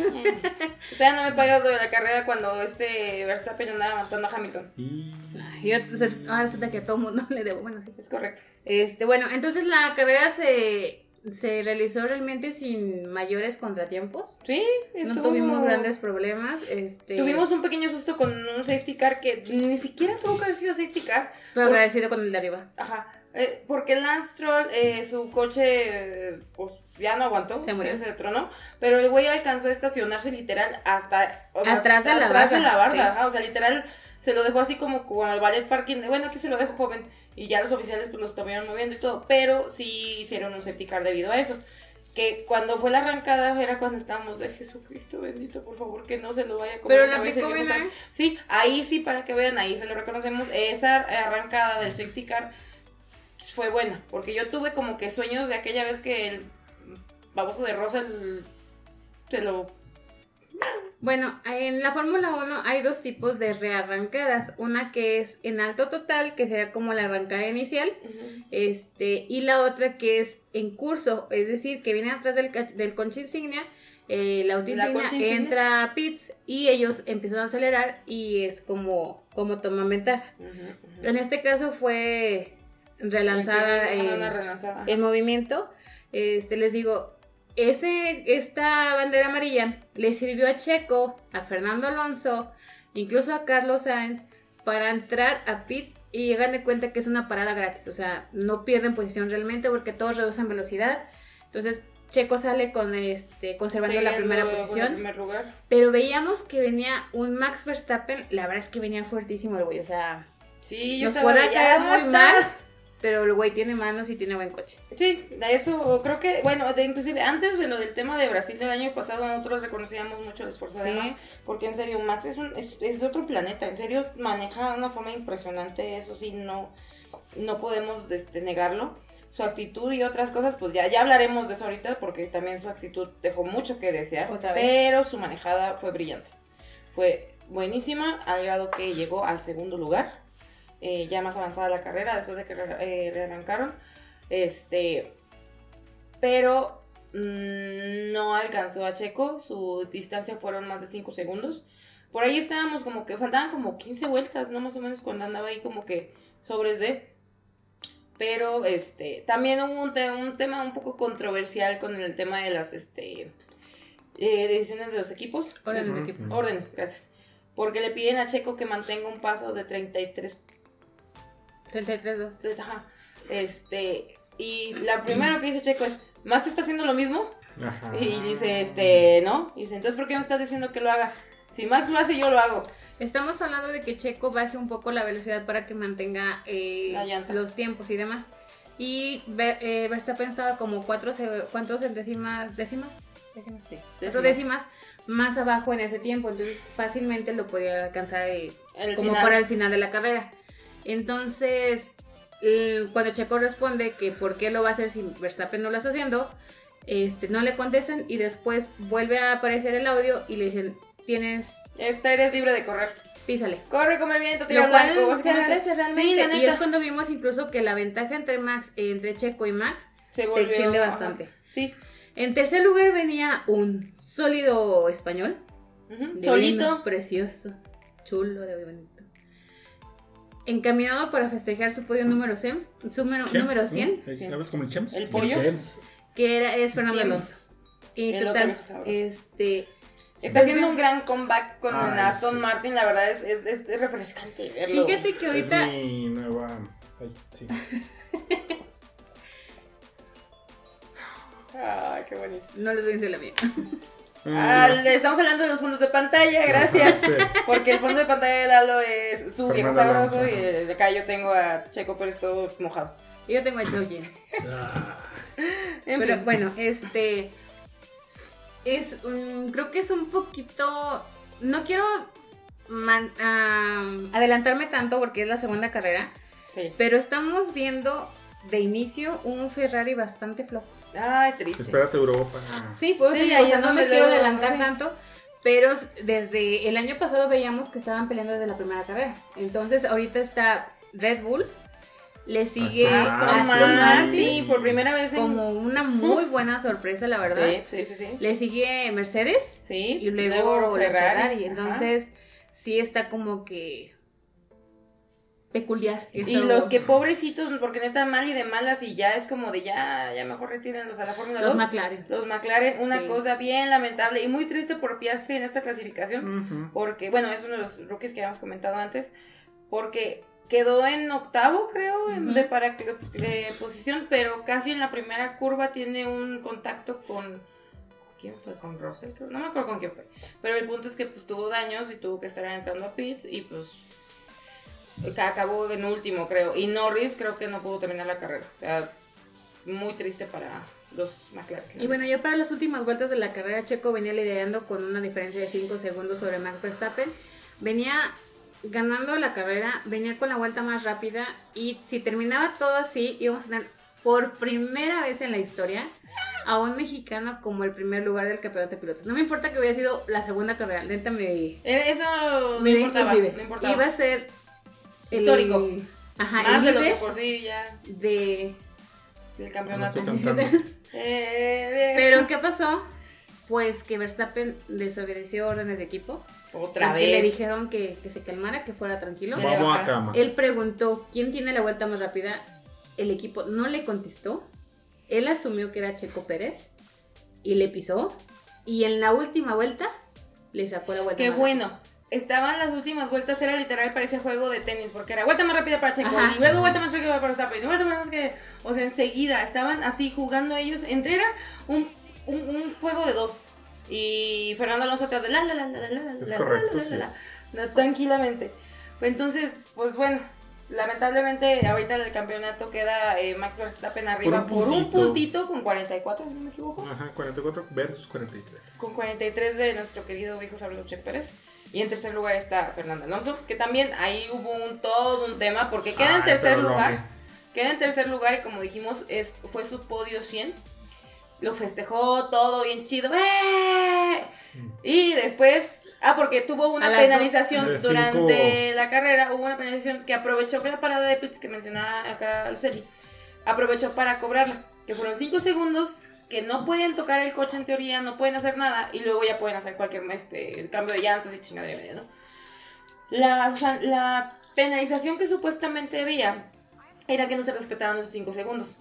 Todavía no me he pagado de la carrera cuando este Verstappen andaba matando a Hamilton. Y... Ay, Yo, pues, ahora resulta que a todo mundo le debo, bueno, sí. Es correcto. Este, bueno, entonces la carrera se, se realizó realmente sin mayores contratiempos. Sí, No estuvo- tuvimos grandes problemas. Este, Tuvimos un pequeño susto con un safety car que ni siquiera tuvo que haber sido safety car. pero agradecido con el de arriba. Ajá. Eh, porque Lance Stroll, eh, su coche, pues ya no aguantó. Se murió. Se detronó. Pero el güey alcanzó a estacionarse literal hasta. o sea, Atrás de la atrás de barda, la barda. sí. ajá, o sea, literal se lo dejó así como con el ballet parking. de, Bueno, aquí se lo dejo joven. Y ya los oficiales pues lo estuvieron moviendo y todo. Pero sí hicieron un safety car debido a eso. Que cuando fue la arrancada era cuando estábamos de Jesucristo bendito, por favor, que no se lo vaya a comer Pero la Dios bien. ¿eh? Sí, ahí sí, para que vean, ahí se lo reconocemos. Esa arrancada del safety car fue buena, porque yo tuve como que sueños de aquella vez que el baboso de Russell se lo... Bueno, en la Fórmula 1 hay dos tipos de rearrancadas. Una que es en alto total, que sería como la arrancada inicial. Este, y la otra que es en curso, es decir, que viene atrás del, del concha insignia. eh, la auto insignia. entra a pits y ellos empiezan a acelerar y es como, como toman ventaja. En este caso fue relanzada Sí, relanzada. en movimiento. Este, les digo, este, esta bandera amarilla le sirvió a Checo, a Fernando Alonso, incluso a Carlos Sainz para entrar a pits y llegan de cuenta que es una parada gratis. O sea, no pierden posición realmente porque todos reducen velocidad. Entonces, Checo sale con este conservando la primera el posición. primer lugar. Pero veíamos que venía un Max Verstappen. La verdad es que venía fuertísimo el güey. O sea, Sí, yo nos podrá caer "Ya muy basta". mal. Pero el güey tiene manos y tiene buen coche. Sí, de eso creo que, bueno, de, inclusive antes de lo del tema de Brasil del año pasado, nosotros reconocíamos mucho el esfuerzo de Sí. Max, porque en serio, Max es, un, es, es de otro planeta, en serio maneja de una forma impresionante, eso sí, no, no podemos este, negarlo. Su actitud y otras cosas, pues ya, ya hablaremos de eso ahorita, porque también su actitud dejó mucho que desear, Otra vez. pero su manejada fue brillante. Fue buenísima, al grado que llegó al segundo lugar, eh, ya más avanzada la carrera, después de que re- eh, rearrancaron. Este, pero mm, no alcanzó a Checo, su distancia fueron más de 5 segundos. Por ahí estábamos como que faltaban como 15 vueltas, ¿no? Más o menos cuando andaba ahí como que sobres de. Pero este, también hubo un, te- un tema un poco controversial con el tema de las este, eh, decisiones de los equipos. Órdenes de Ujú. equipo. Órdenes, gracias. Porque le piden a Checo que mantenga un paso de 33 33-2. Ajá. Este, y la primero que dice Checo es, Max está haciendo lo mismo. Ajá. Y dice, este, ¿no? Y dice, entonces, ¿por qué me estás diciendo que lo haga? Si Max lo hace, yo lo hago. Estamos hablando de que Checo baje un poco la velocidad para que mantenga eh, los tiempos y demás. Y eh, Verstappen estaba como cuatro, ¿cuántos décimas? ¿Décimas? Décimas, sí. Cuatro Décimas. décimas más abajo en ese tiempo. Entonces fácilmente lo podía alcanzar eh, El como final. para el final de la carrera. Entonces, cuando Checo responde que por qué lo va a hacer si Verstappen no lo está haciendo, este, no le contestan y después vuelve a aparecer el audio y le dicen, tienes, Esta eres libre de correr. písale. Corre como el viento, tira Lo al cual blanco. se básicamente. agradece realmente. Sí, la y es cuando vimos incluso que la ventaja entre Max, entre Checo y Max Se se, volvió. extiende ajá. bastante. Sí. En tercer lugar venía un sólido español. Divino, Solito. Precioso. Chulo, de bonito. Encaminado para festejar su podio número 100, su número, Chem, número ¿no? 100 Sí. ¿Hablas como el Chems? El pollo. Que era, es Fernando. Alonso. Y El total, este, Está haciendo un gran comeback con Ay, Aston sí. Martin. La verdad es, es, es refrescante verlo. fíjate que ahorita, Es mi nueva... Ay, sí. Ay, qué bonito. no les voy a decir la mía. Ah, le estamos hablando de los fondos de pantalla, gracias. Sí. Porque el fondo de pantalla de Lalo es su viejo sabroso Alonso, y acá yo tengo a Checo Pérez todo mojado. Y Yo tengo a Chokin. En Pero fin. bueno, este es mm, creo que es un poquito no quiero man- adelantarme tanto porque es la segunda carrera, Sí. pero estamos viendo de inicio un Ferrari bastante flojo. Ay, triste. Espérate Europa. Sí, pues Sí, ahí es no me quiero luego, adelantar tanto, pero desde el año pasado veíamos que estaban peleando desde la primera carrera. Entonces ahorita está Red Bull, le sigue Aston Aston Aston Aston Martin, Martin por primera vez en... como una muy buena sorpresa, la verdad. Sí, sí, sí, sí. Le sigue Mercedes Sí, y luego, los Ferrari. Entonces, sí está como que peculiar. Y los que pobrecitos, porque neta mal y de malas y ya es como de ya, ya mejor retírenlos a la Fórmula Los 2. McLaren. Los McLaren, una Sí. cosa bien lamentable y muy triste por Piastri en esta clasificación. Porque, bueno, es uno de los rookies que habíamos comentado antes, porque quedó en octavo, creo, Ujú. de para de posición, pero casi en la primera curva tiene un contacto con... ¿con ¿Quién fue? ¿Con Russell? No me acuerdo con quién fue. Pero el punto es que pues tuvo daños y tuvo que estar entrando a pits y pues ca- acabó en último, creo. Y Norris creo que no pudo terminar la carrera. O sea, muy triste para los McLaren. Y bueno, ya para las últimas vueltas de la carrera, Checo venía liderando con una diferencia de 5 segundos sobre Max Verstappen. Venía ganando la carrera, venía con la vuelta más rápida y si terminaba todo así, íbamos a tener por primera vez en la historia a un mexicano como el primer lugar del campeonato de pilotos. No me importa que hubiera sido la segunda carrera, neta me, Era- Eso no me importaba, no importaba. Iba a ser Histórico. Ajá, Más el de lo que por sí ya de del campeonato. estoy cantando. Eh, Pero ¿qué pasó? Pues que Verstappen desobedeció órdenes de equipo. Otra vez. le dijeron que, que se calmara, que fuera tranquilo. Vamos a cama. Él preguntó quién tiene la vuelta más rápida. El equipo no le contestó. Él asumió que era Checo Pérez y le pisó. Y en la última vuelta le sacó la vuelta. Qué más bueno. Estaban las últimas vueltas, era literal, parecía juego de tenis, porque era vuelta más rápida para Checo, Ajá. y luego vuelta más rápida para Verstappen, y vuelta más rápida, o sea, enseguida, estaban así jugando ellos, entre era un, un, un juego de dos, y Fernando Alonso atrás de la la la la la la la Es la, correcto, la, la, sí. la, la, tranquilamente. Entonces, pues bueno, lamentablemente ahorita el campeonato queda eh, Max Verstappen arriba por un un, puntito. puntito con 44, si no me equivoco Ajá, 44 versus 43. con 43 de nuestro querido hijo Sablo Checo Pérez. Y en tercer lugar está Fernando Alonso, que también ahí hubo un todo un tema, porque queda en Ay, tercer pero lo lugar. Queda en tercer lugar y como dijimos, es, fue su podio 100. Lo festejó todo bien chido. ¡Eh! Y después, ah, porque tuvo A una penalización dos. Durante cinco. la carrera, hubo una penalización que aprovechó que la parada de pits que mencionaba acá Luceli, aprovechó para cobrarla, que fueron 5 segundos que no pueden tocar el coche en teoría, no pueden hacer nada y luego ya pueden hacer cualquier este, cambio de llantas y chingadera media, ¿no? La, o sea, la penalización que supuestamente había era que no se respetaban esos 5 segundos.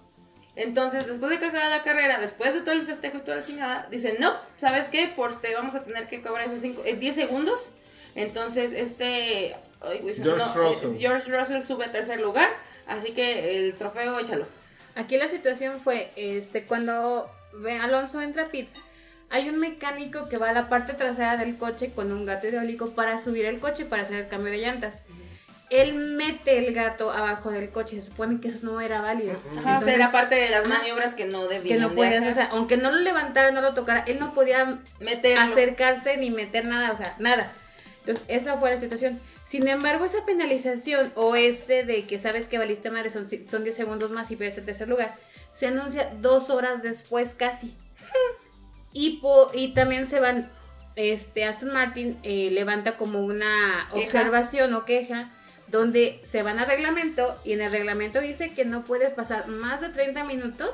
Entonces, después de que acaba la carrera, después de todo el festejo y toda la chingada, dicen, no, ¿sabes qué? Porque vamos a tener que cobrar esos cinco, eh, 10 segundos. Entonces, este... ay, güey, George no, Russell. eh, George Russell sube a tercer lugar, así que el trofeo échalo. Aquí la situación fue, este, cuando Alonso entra a pits, hay un mecánico que va a la parte trasera del coche con un gato hidráulico para subir el coche para hacer el cambio de llantas. Él mete el gato abajo del coche, se supone que eso no era válido. Ajá, o Entonces, sea, era parte de las maniobras que no debían que no de hacer. o sea, aunque no lo levantara, no lo tocara, él no podía Meterlo. acercarse ni meter nada, o sea, nada. Entonces, esa fue la situación. Sin embargo, esa penalización o ese de que sabes que valiste madre son, son 10 segundos más y pierdes el tercer lugar, se anuncia dos horas después casi. Y, po- y también se van, este, Aston Martin eh, levanta como una Queja. observación o queja donde se van al reglamento y en el reglamento dice que no puedes pasar más de 30 minutos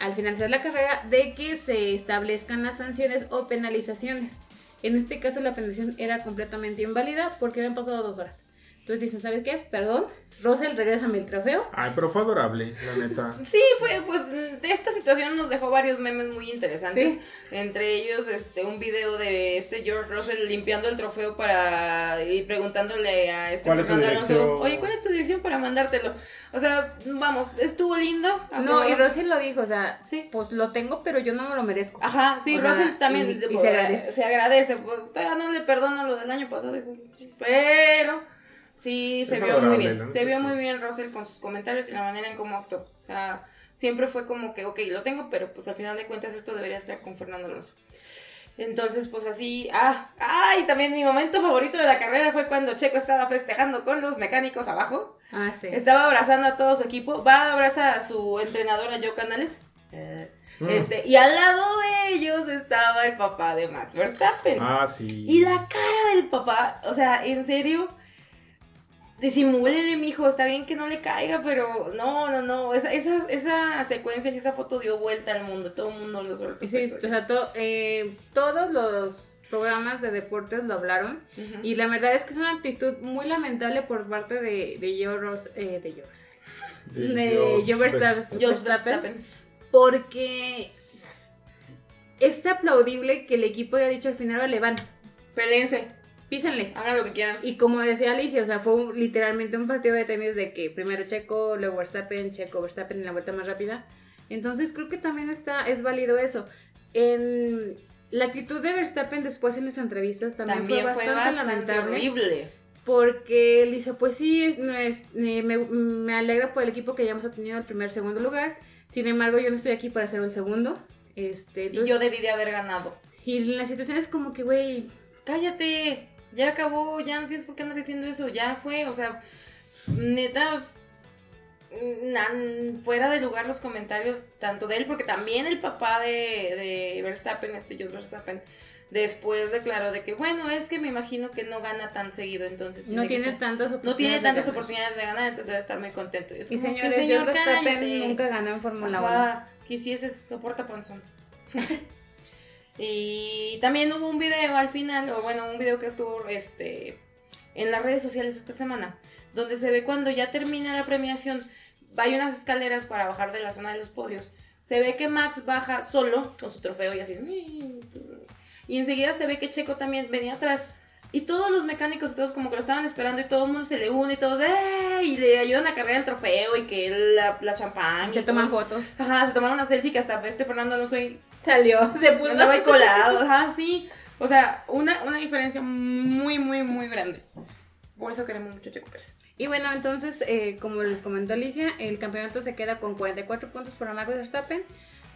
al finalizar la carrera de que se establezcan las sanciones o penalizaciones. En este caso la penalización era completamente inválida porque habían pasado dos horas. Entonces dicen, ¿sabes qué? Perdón, Russell, regrésame el trofeo. Ay, pero fue adorable, la neta. Sí, fue, pues de esta situación nos dejó varios memes muy interesantes. Sí. Entre ellos, este, un video de este George Russell limpiando el trofeo para y preguntándole a este ¿Cuál es su Fernando Alonso, dirección? oye, ¿cuál es tu dirección para mandártelo? O sea, vamos, estuvo lindo. No, y. Russell lo dijo, o sea, Sí. pues lo tengo, pero yo no me lo merezco. Ajá, sí, O sea, Russell también y- y se agradece. se agradece, pues, todavía no le perdono lo del año pasado, dijo, pero sí se Es vio muy bien, se vio sí. muy bien Russell con sus comentarios y la manera en cómo actuó. O sea, siempre fue como que, ok, lo tengo, pero pues al final de cuentas esto debería estar con Fernando Alonso. Entonces, pues así, ah, ah, y también mi momento favorito de la carrera fue cuando Checo estaba festejando con los mecánicos abajo. Ah, sí. Estaba abrazando a todo su equipo. Va, abraza a su entrenadora Joe Canales. Eh, Mm. este, y al lado de ellos estaba el papá de Max Verstappen. Ah, sí. Y la cara del papá, o sea, en serio, disimúlele, mijo, está bien que no le caiga, pero no, no, no, esa, esa, esa secuencia y esa foto dio vuelta al mundo, todo el mundo lo Y Sí, o sea, to- eh, todos los programas de deportes lo hablaron. Y la verdad es que es una actitud muy lamentable por parte de, de Joe Ross- eh, de Joe Ross- de Joe Verstappen, porque es aplaudible que el equipo haya dicho al final, vale, van, Pelense, písenle. hagan lo que quieran. Y como decía Alicia, o sea, fue un- literalmente un partido de tenis de que primero Checo, luego Verstappen, Checo, Verstappen en la vuelta más rápida. Entonces creo que también está, es válido eso. En la actitud de Verstappen después en las entrevistas también, También fue fue bastante, bastante lamentable. horrible. Porque él dice, pues sí, no es- me, me- alegra por el equipo que ya hemos obtenido el primer, segundo lugar. Sin embargo, yo no estoy aquí para ser un segundo. Este, Y entonces- yo debí de haber ganado. y la situación es como que, güey, cállate, ya acabó, ya no tienes por qué andar diciendo eso, ya fue, o sea, neta, nan- fuera de lugar los comentarios tanto de él, porque también el papá de, de Verstappen, este Jos Verstappen, después declaró de que, bueno, es que me imagino que no gana tan seguido, entonces... no tiene tantas oportunidades. no tiene de tantas ganar. oportunidades de ganar, entonces debe estar muy contento. Es Y como que, señores, señor, Verstappen nunca ganó en Fórmula 1. Ajá, quisiese soporta panzón. y también hubo un video al final, o bueno, un video que estuvo este en las redes sociales esta semana, donde se ve cuando ya termina la premiación, hay unas escaleras para bajar de la zona de los podios. Se ve que Max baja solo con su trofeo y así. Y enseguida se ve que Checo también venía atrás. Y todos los mecánicos todos como que lo estaban esperando y todo el mundo se le une y todos ¡eh! y le ayudan a cargar el trofeo y que la, la champán. Se toman fotos. Ajá, se tomaron una selfie que hasta este Fernando Alonso ahí Salió, se puso. andaba ahí colado. Ajá, sí. O sea, una, una diferencia muy, muy, muy grande. Por eso queremos mucho a Checo Pérez. Y bueno, entonces, eh, como les comentó Alicia, el campeonato se queda con 44 puntos para Max Verstappen,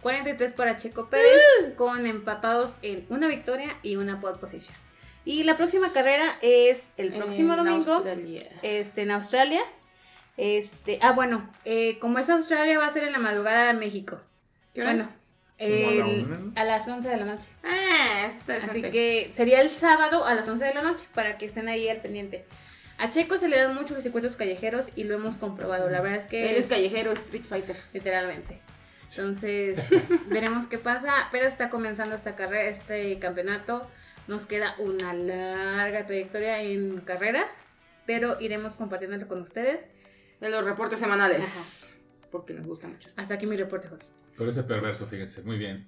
43 para Checo Pérez, con empatados en una victoria y una pole position. Y la próxima carrera es el próximo En domingo, Australia. este, en Australia. Este, ah, bueno, eh, como es Australia, va a ser en la madrugada de México. ¿Qué hora bueno, es? el- a las 11 de la noche. Ah, está Así que sería el sábado a las 11 de la noche para que estén ahí al pendiente. A Checo se le dan mucho los circuitos callejeros y lo hemos comprobado. La verdad es que Él es callejero, Street Fighter. literalmente. Entonces, veremos qué pasa. Pero está comenzando esta carrera, este campeonato. Nos queda una larga trayectoria en carreras, pero iremos compartiéndolo con ustedes. De los reportes semanales. Porque nos gusta mucho. Hasta aquí mi reporte, Joaquín. Pero ese perverso, fíjense, muy bien.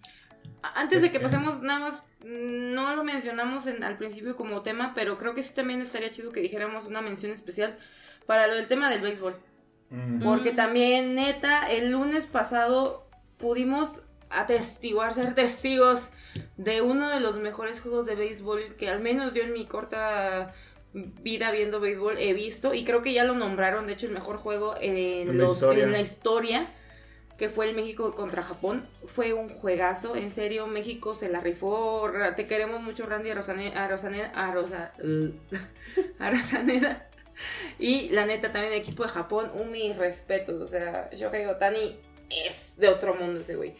Antes de que pasemos, nada más, mm, no lo mencionamos en- al principio como tema, pero creo que sí también estaría chido que dijéramos una mención especial para lo del tema del béisbol. Mm. Porque Mm. también, neta, el lunes pasado pudimos atestiguar, ser testigos de uno de los mejores juegos de béisbol que al menos yo en mi corta vida viendo béisbol he visto. Y creo que ya lo nombraron, de hecho, el mejor juego en, En la los- historia. en la historia, que fue el México contra Japón. Fue un juegazo, en serio, México se la rifó. Te queremos mucho, Randy Arozane- Arozane- Arosa- Arosaneda. Y la neta, también el equipo de Japón, un mis respetos. O sea, Shohei Otani es de otro mundo ese güey.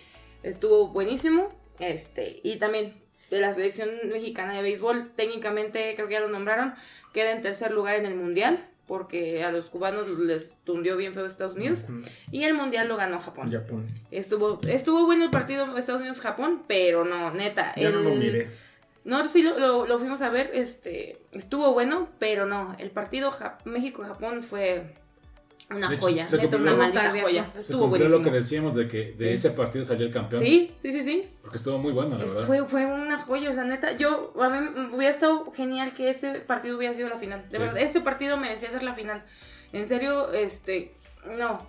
Estuvo buenísimo. Este, y también de la selección mexicana de béisbol, técnicamente creo que ya lo nombraron, queda en tercer lugar en el mundial. porque a los cubanos les tundió bien feo Estados Unidos. Y el mundial lo ganó Japón. Japón. Estuvo, estuvo bueno el partido Estados Unidos-Japón, pero no, neta. Ya no el- lo miré. No, sí lo, lo- lo fuimos a ver, este, estuvo bueno, pero no, el partido Ja- México-Japón fue una De hecho, joya, se neta, una maldita joya. Se Estuvo cumplió buenísimo. lo que decíamos de que de Sí. ese partido salió el campeón. Sí, sí, sí, sí. Porque estuvo muy bueno, la Es- verdad. fue, fue una joya, o sea, neta, yo, a mí me hubiera estado genial que ese partido hubiera sido la final. De Sí. verdad, ese partido merecía ser la final. En serio, este, no,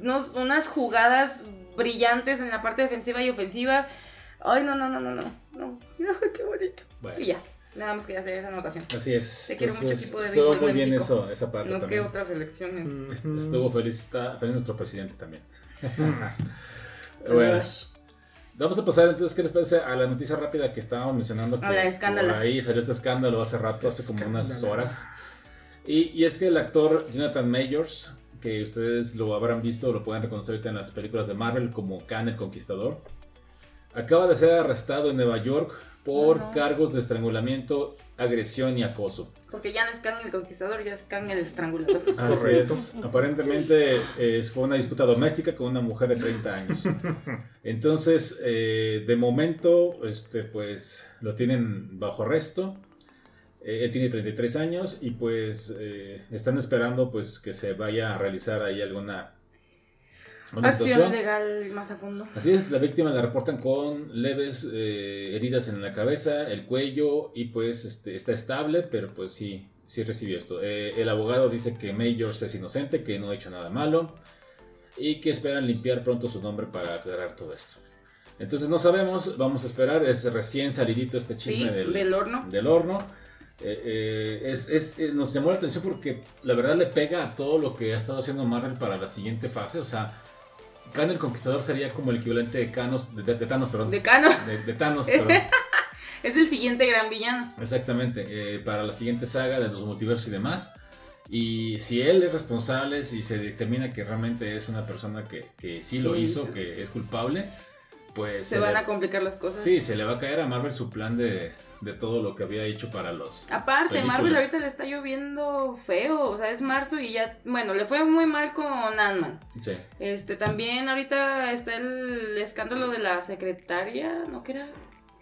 unos- unas jugadas brillantes en la parte defensiva y ofensiva. Ay, no, no, no, no, no, no, no, qué bonito. Bueno, Y ya, nada más quería hacer esa anotación. así es. Te quiero mucho, equipo de Estuvo muy bien México. eso, esa parte No que otras elecciones. Ujú. Estuvo feliz, está feliz nuestro presidente también. Bueno, vamos a pasar entonces, ¿qué les parece a la noticia rápida que estábamos mencionando? La escándalo. Por ahí salió este escándalo hace rato, hace como unas horas. Y, y es que el actor Jonathan Majors, que ustedes lo habrán visto, lo pueden reconocer ahorita en las películas de Marvel como Khan el Conquistador, acaba de ser arrestado en Nueva York por cargos de estrangulamiento, agresión y acoso. Porque ya no es Kang el conquistador, ya es Kang el estrangulador. Así correcto. es. Aparentemente eh, fue una disputa doméstica con una mujer de 30 años. Entonces, eh, de momento, este, pues lo tienen bajo arresto. Eh, él tiene 33 años y pues eh, están esperando pues que se vaya a realizar ahí alguna una Acción situación. legal más a fondo. Así es, la víctima la reportan con leves eh, heridas en la cabeza, el cuello y pues este, está estable, pero pues sí, sí recibió esto. Eh, el abogado dice que Majors es inocente, que no ha hecho nada malo y que esperan limpiar pronto su nombre para aclarar todo esto. Entonces no sabemos, vamos a esperar, es recién salidito este Sí, chisme del, del horno. del horno. Eh, eh, es, es- nos llamó la atención porque la verdad le pega a todo lo que ha estado haciendo Marvel para la siguiente fase. O sea, Khan el Conquistador sería como el equivalente de, Thanos, de, de- Thanos, perdón. De Cano. De, de Thanos, perdón. Es el siguiente gran villano. Exactamente, eh, para la siguiente saga de los multiversos y demás. Y si él es responsable, si se determina que realmente es una persona que, que sí lo hizo, que es culpable, pues... Se van le- a complicar las cosas. Sí, se le va a caer a Marvel su plan de, de todo lo que había hecho para los... Aparte, películas. Marvel ahorita le está lloviendo feo. O sea, es marzo y ya. Bueno, le fue muy mal con Ant-Man. Sí. Este, también ahorita está el escándalo de la secretaria. ¿No que era?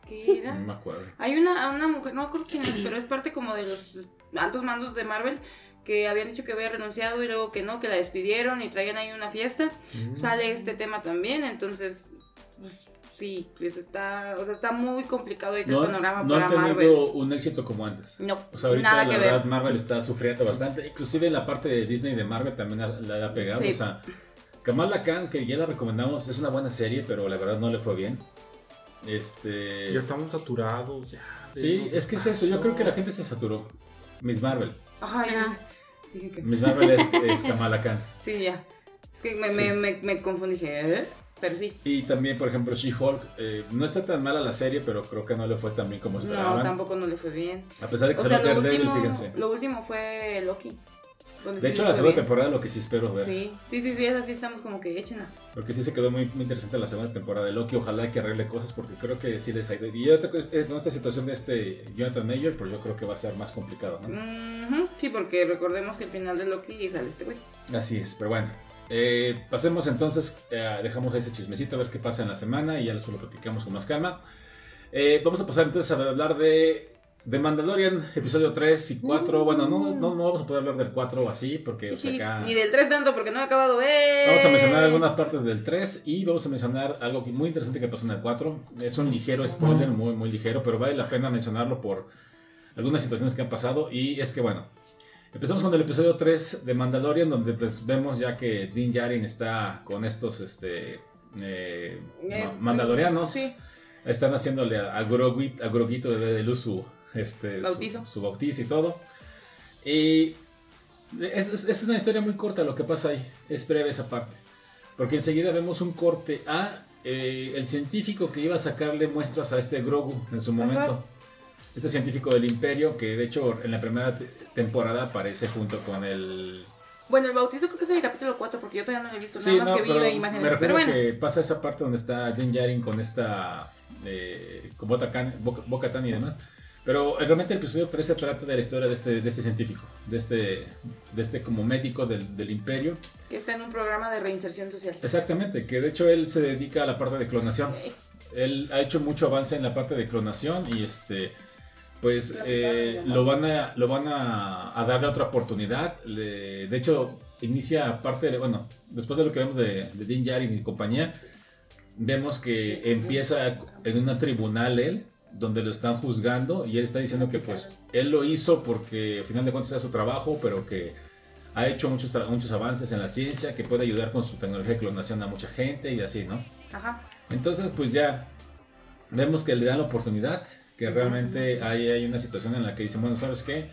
¿Qué era? No me acuerdo. Hay una, una mujer, no me acuerdo quién es, pero es parte como de los altos mandos de Marvel que habían dicho que había renunciado y luego que no, que la despidieron y traían ahí una fiesta. Sale este tema también, entonces, pues, sí, les está, o sea, está muy complicado ahorita No, el panorama no para han tenido Marvel. un éxito como antes. No, O sea, ahorita nada la que verdad ver. Marvel está sufriendo bastante. Inclusive en la parte de Disney de Marvel también la, la ha pegado. Sí. O sea, Kamala Khan, que ya la recomendamos, es una buena serie, pero la verdad no le fue bien. Este... Ya estamos saturados. Ya, Sí, es que es eso. Yo creo que la gente se saturó. Miss Marvel. Ajá, ya. Que- Miss Marvel es, es Kamala Khan. Sí, ya. Es que me, Sí. me, me, me confundí, dije, ¿eh? Pero sí. Y también, por ejemplo, She-Hulk. eh, no está tan mala la serie, pero creo que no le fue tan bien como No, esperaban. tampoco no le fue bien. A pesar de que O sea, salió lo último, fíjense. lo último fue Loki. donde De sí hecho, la segunda bien. temporada lo que sí espero ver. Sí, sí, sí, sí, es así, estamos como que échenla. Porque sí se quedó muy, muy interesante la segunda temporada de Loki. Ojalá que arregle cosas porque creo que sí les ha ido. Y otra cosa, eh, con esta situación de este Jonathan Mayer, pues yo creo que va a ser más complicado, ¿no? Ujú, Sí, porque recordemos que el final de Loki sale este güey. Así es, pero bueno. Eh, pasemos entonces, eh, dejamos ese chismecito a ver qué pasa en la semana y ya después lo platicamos con más calma. Eh, vamos a pasar entonces a hablar de, de Mandalorian, episodio 3 y 4. Bueno, no, no, no vamos a poder hablar del 4 así porque Sí, o sea, acá... Ni del 3 tanto porque no he acabado de... Vamos a mencionar algunas partes del 3 y vamos a mencionar algo muy interesante que pasó en el 4. Es un ligero spoiler, muy, muy ligero, pero vale la pena mencionarlo por algunas situaciones que han pasado. Y es que, bueno, empezamos con el episodio 3 de Mandalorian, donde pues, vemos ya que Din Djarin está con estos este, eh, Es- mandalorianos. Sí, Están haciéndole a, a, Grogui- a Groguito Bebé de Luz su, este, su- Bautizo. Su, bautizo y todo. Y es, es- es una historia muy corta lo que pasa ahí. Es breve esa parte. Porque enseguida vemos un corte a eh, el científico que iba a sacarle muestras a este Grogu en su momento. Este científico del imperio que de hecho en la primera te- temporada aparece junto con el... Bueno, el bautizo creo que es en el capítulo 4 porque yo todavía no lo he visto, Sí, nada más no, que vi de me imágenes. refiero Pero bueno, que pasa esa parte donde está Din Djarin con esta... Eh, con Bo-Katan Bo- Bo-Katan y demás. Pero realmente el episodio 3 se trata de la historia de este, de este científico, de este, de este como médico del, del imperio. Que está en un programa de reinserción social. Exactamente, que de hecho él se dedica a la parte de clonación. Ok. Él ha hecho mucho avance en la parte de clonación y este pues eh, lo van a lo van a, a darle otra oportunidad. Le- de hecho inicia parte de bueno después de lo que vemos de, de Din Djarin y compañía vemos que Sí. empieza en un tribunal él donde lo están juzgando y él está diciendo que pues él lo hizo porque al final de cuentas era su trabajo pero que ha hecho muchos, muchos avances en la ciencia que puede ayudar con su tecnología de clonación a mucha gente y así, ¿no? Ajá. Entonces, pues ya vemos que le dan la oportunidad, que realmente hay, hay una situación en la que dicen, bueno, ¿sabes qué?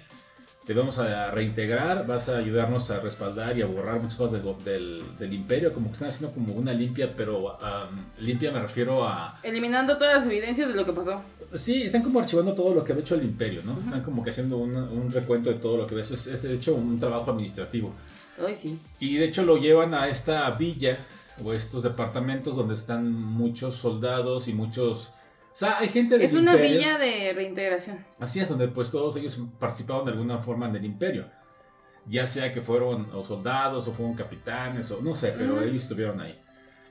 Te vamos a reintegrar, vas a ayudarnos a respaldar y a borrar muchas cosas del, del, del imperio, como que están haciendo como una limpia, pero um, limpia me refiero a... Eliminando todas las evidencias de lo que pasó. Sí, están como archivando todo lo que ha hecho el imperio, ¿no? Están como que haciendo un, un recuento de todo lo que es, es de hecho un trabajo administrativo. Ay, sí. Y de hecho lo llevan a esta villa o estos departamentos donde están muchos soldados y muchos... O sea, hay gente del Es una imperio. villa de reintegración. Así es, donde pues todos ellos participaron de alguna forma en el imperio. Ya sea que fueron o soldados o fueron capitanes o no sé, pero Ujú. ellos estuvieron ahí.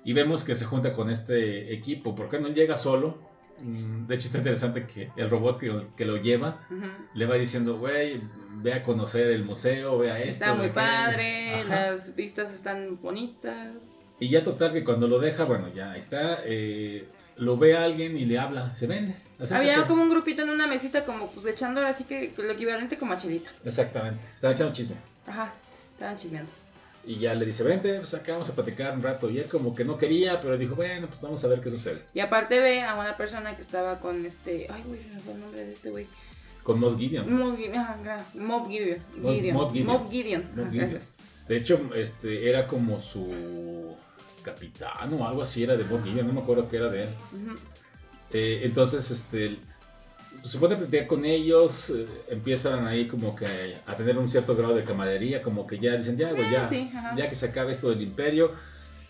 Y vemos que se junta con este equipo, porque no llega solo. Mm, De hecho está interesante que el robot que, que lo lleva Ujú. le va diciendo, güey, ve a conocer el museo, ve a esto. Está muy padre, aquello". Ajá. las vistas están bonitas. Y ya total que cuando lo deja, bueno, ya está, eh, lo ve a alguien y le habla, se vende. acércate. Había como un grupito en una mesita como pues echando ahora sí que lo equivalente como a chelita. Exactamente, estaba echando chisme. Ajá, estaban chismeando. Y ya le dice, vente, pues acá vamos a platicar un rato. Y él como que no quería, pero dijo, bueno, pues vamos a ver qué sucede. Y aparte ve a una persona que estaba con este... Ay, güey, se me fue el nombre de este güey. Con Gideon. Mob Gideon. Ajá, Mob Gideon. Mob- Gideon. Mob Gideon. Mob Gideon. Mob Gideon. De hecho, este, era como su capitán o algo así, era de Moss Gideon, no me acuerdo qué era de él. Eh, entonces, este, se a platicar con ellos, eh, empiezan ahí como que a tener un cierto grado de camaradería, como que ya dicen, ya, güey, ya, sí, ajá. ya que se acabe esto del imperio.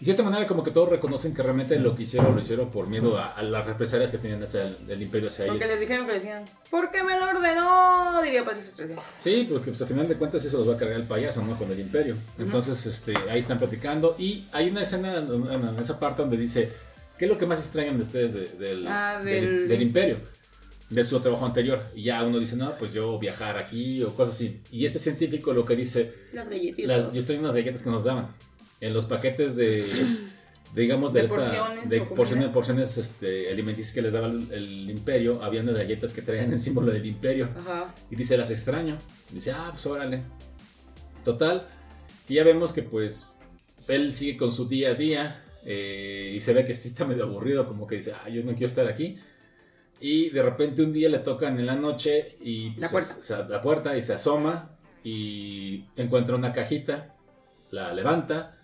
De cierta manera, como que todos reconocen que realmente lo que hicieron lo hicieron por miedo a, a las represalias que tenían hacia el, el imperio hacia ellos. Porque les dijeron que decían, ¿por qué me lo ordenó? Diría Patricio Estrella. Sí, porque pues, al final de cuentas eso los va a cargar el payaso, ¿no? Con el imperio. Entonces, este, ahí están platicando. Y hay una escena en, esa parte donde dice, ¿qué es lo que más extrañan de ustedes de- del, Ah, del- del- del imperio? De su trabajo anterior. Y ya uno dice, no, pues yo viajar aquí o cosas así. Y este científico lo que dice, Las galletitas. las, yo estoy en unas galletas que nos daban. En los paquetes de, digamos, de, De esta- porciones de porciones, porciones este, alimenticias que les daba el, el imperio. Había unas galletas que traían el símbolo del imperio. Ajá. Y dice, las extraño. Dice, ah, pues órale. Total. Y ya vemos que pues él sigue con su día a día. eh, y se ve que sí está medio aburrido. Como que dice, ah, yo no quiero estar aquí. Y de repente un día le tocan en la noche y pues, La puerta. se- se- la puerta y se asoma y encuentra una cajita, la levanta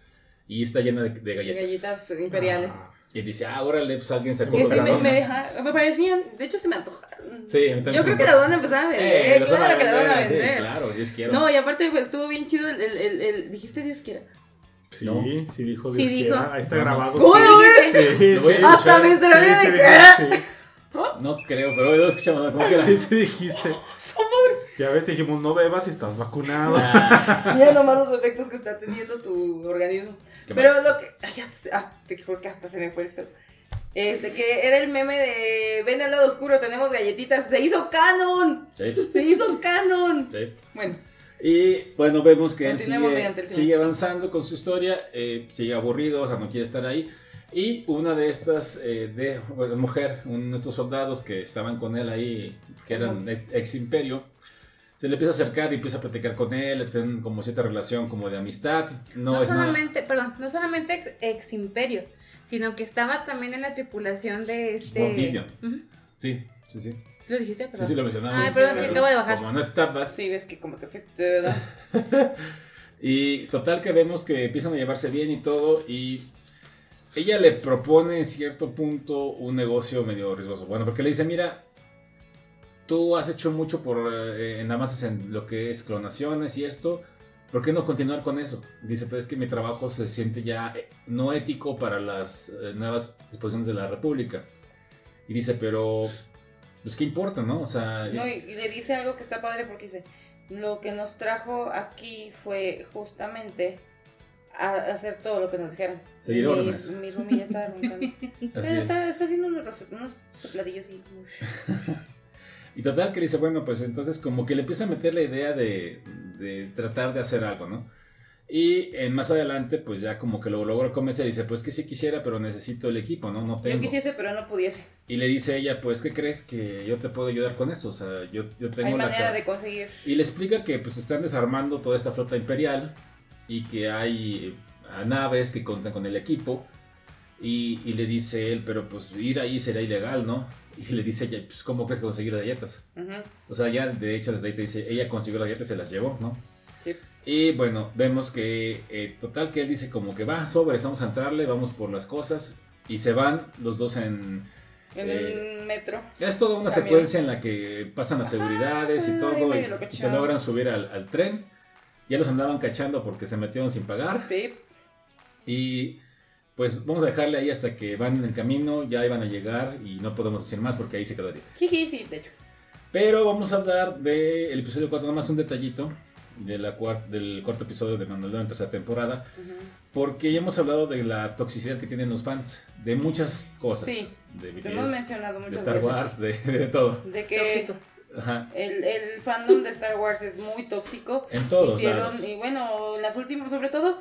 y está llena de, de galletas. galletas imperiales. Y dice, ah, órale, pues alguien sacó que sí me, la me, deja- me parecían, de hecho se me antojaron. Sí, también Yo se creo me que las van a empezar a vender. Eh, a claro que las van a vender, sí, claro, Dios quiera. No, y aparte pues, estuvo bien chido el, el, el- el- dijiste Dios quiera. Sí, No. sí dijo Sí Dios dijo. quiera. Ahí está grabado. ¿Cómo sí. lo ves? Sí, sí. Hasta me enteré de sí, que- sí, No creo, pero lo escuchamos, ¿cómo que era? sí, sí dijiste. Ya ves, dijimos, no bebas si estás vacunado. Ah, Mira nomás los efectos que está teniendo tu organismo. qué Pero mal. lo que. Ay, ya te- hasta, te juro que hasta se me fue el. Este, que era el meme de. Ven al lado oscuro, tenemos galletitas. ¡Se hizo canon! Sí, ¡Se hizo canon! sí. Bueno, Y bueno, vemos que él sigue, sigue avanzando con su historia, eh, sigue aburrido, o sea, no quiere estar ahí. Y una de estas, eh, de bueno, mujer, uno de estos soldados que estaban con él ahí, que eran ex imperio, se le empieza a acercar y empieza a platicar con él, tienen como cierta relación como de amistad. No, No, es nada. solamente, perdón, no solamente ex, ex imperio, sino que estaba también en la tripulación de este. Moff Gideon. Ujú. Sí, sí, sí. ¿Lo dijiste? Sí, Perdón. sí, lo mencionamos. Ay, perdón, es que acabo de bajar. Como no estabas. sí, ves que como te fuiste, ¿verdad? Y total que vemos que empiezan a llevarse bien y todo y ella le propone en cierto punto un negocio medio riesgoso. Bueno, porque le dice, mira, tú has hecho mucho por eh, en avances en lo que es clonaciones y esto, ¿por qué no continuar con eso? Dice, pero es que mi trabajo se siente ya eh, no ético para las eh, nuevas disposiciones de la República. Y dice, pero pues qué importa, ¿no? O sea, No, y, y le dice algo que está padre porque dice, lo que nos trajo aquí fue justamente a hacer todo lo que nos dijeron. Seguir mi, órdenes. Mi roomie ya está roncando. Pero es. está, está haciendo unos, unos sopladillos así. Y total que dice, bueno, pues entonces como que le empieza a meter la idea de, de tratar de hacer algo, ¿no? Y en más adelante, pues ya como que lo logra convencer y dice, pues que sí quisiera, pero necesito el equipo, ¿no? No tengo. Yo quisiese, pero no pudiese. Y le dice ella, pues, ¿qué crees que yo te puedo ayudar con eso? O sea, yo, yo tengo Hay la manera de conseguir. Y le explica que pues están desarmando toda esta flota imperial y que hay eh, naves que cuentan con el equipo. Y, y le dice él, pero pues ir ahí será ilegal, ¿no? Y le dice ella, pues ¿cómo crees que conseguir las galletas? O sea, ya de hecho desde ahí te dice, ella consiguió las galletas y se las llevó, ¿no? sí. Y bueno, vemos que eh, total que él dice como que va, sobre, vamos a entrarle, vamos por las cosas. Y se van los dos en... En Eh, un metro. Es toda una Camión. secuencia en la que pasan las seguridades y sí, todo y, se logran subir al, al tren. Ya los andaban cachando porque se metieron sin pagar. Pip. Y pues vamos a dejarle ahí hasta que van en el camino, ya iban a llegar y no podemos decir más porque ahí se quedó ahorita. Jiji, sí, de hecho. Pero vamos a hablar del episodio 4, nomás un detallito de la del cuarto episodio de Mandalorian en tercera temporada. Ujú. Porque ya hemos hablado de la toxicidad que tienen los fans, de muchas cosas. Sí, de Lo hemos BTS, mencionado de muchas Star veces. Wars, de, de todo. De que Tóxico. Ajá. el, el fandom de Star Wars es muy tóxico. En todos Hicieron, lados. y bueno, en las últimas, sobre todo,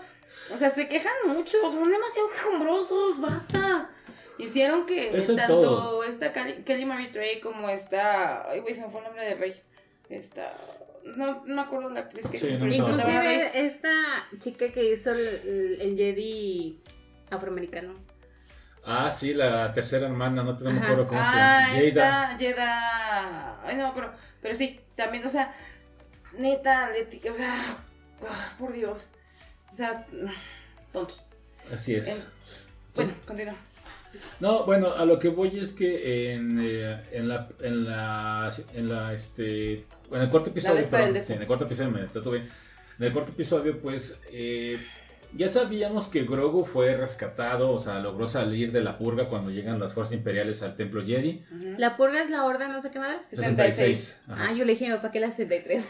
o sea, se quejan mucho, son demasiado quejumbrosos, basta. Hicieron que Eso tanto todo. esta Kelly, Kelly Marie Trey como esta. Ay, güey, se me fue el nombre de Rey. Esta. No, no me acuerdo la actriz que. Sí, no. Inclusive esta chica que hizo el, el- Jedi afroamericano. Ah, sí, la tercera hermana, no, te- no me acuerdo cómo se Ah, llama. Jada. esta Jeda. Ay, no me acuerdo. Pero sí, también, o sea, neta, Leti- o sea, ah, por Dios. O sea, tontos. Así es. En- Bueno, continúa. No, bueno, a lo que voy es que en, eh, en la, en la, en la, este, en el cuarto episodio, perdón, sí, en el cuarto episodio me trato bien. En el cuarto episodio, pues, eh, ya sabíamos que Grogu fue rescatado, o sea, logró salir de la purga cuando llegan las fuerzas imperiales al templo Jedi. La purga es la horda, no sé qué madre. 66. Ajá. Ah, yo le dije a mi papá que la 63.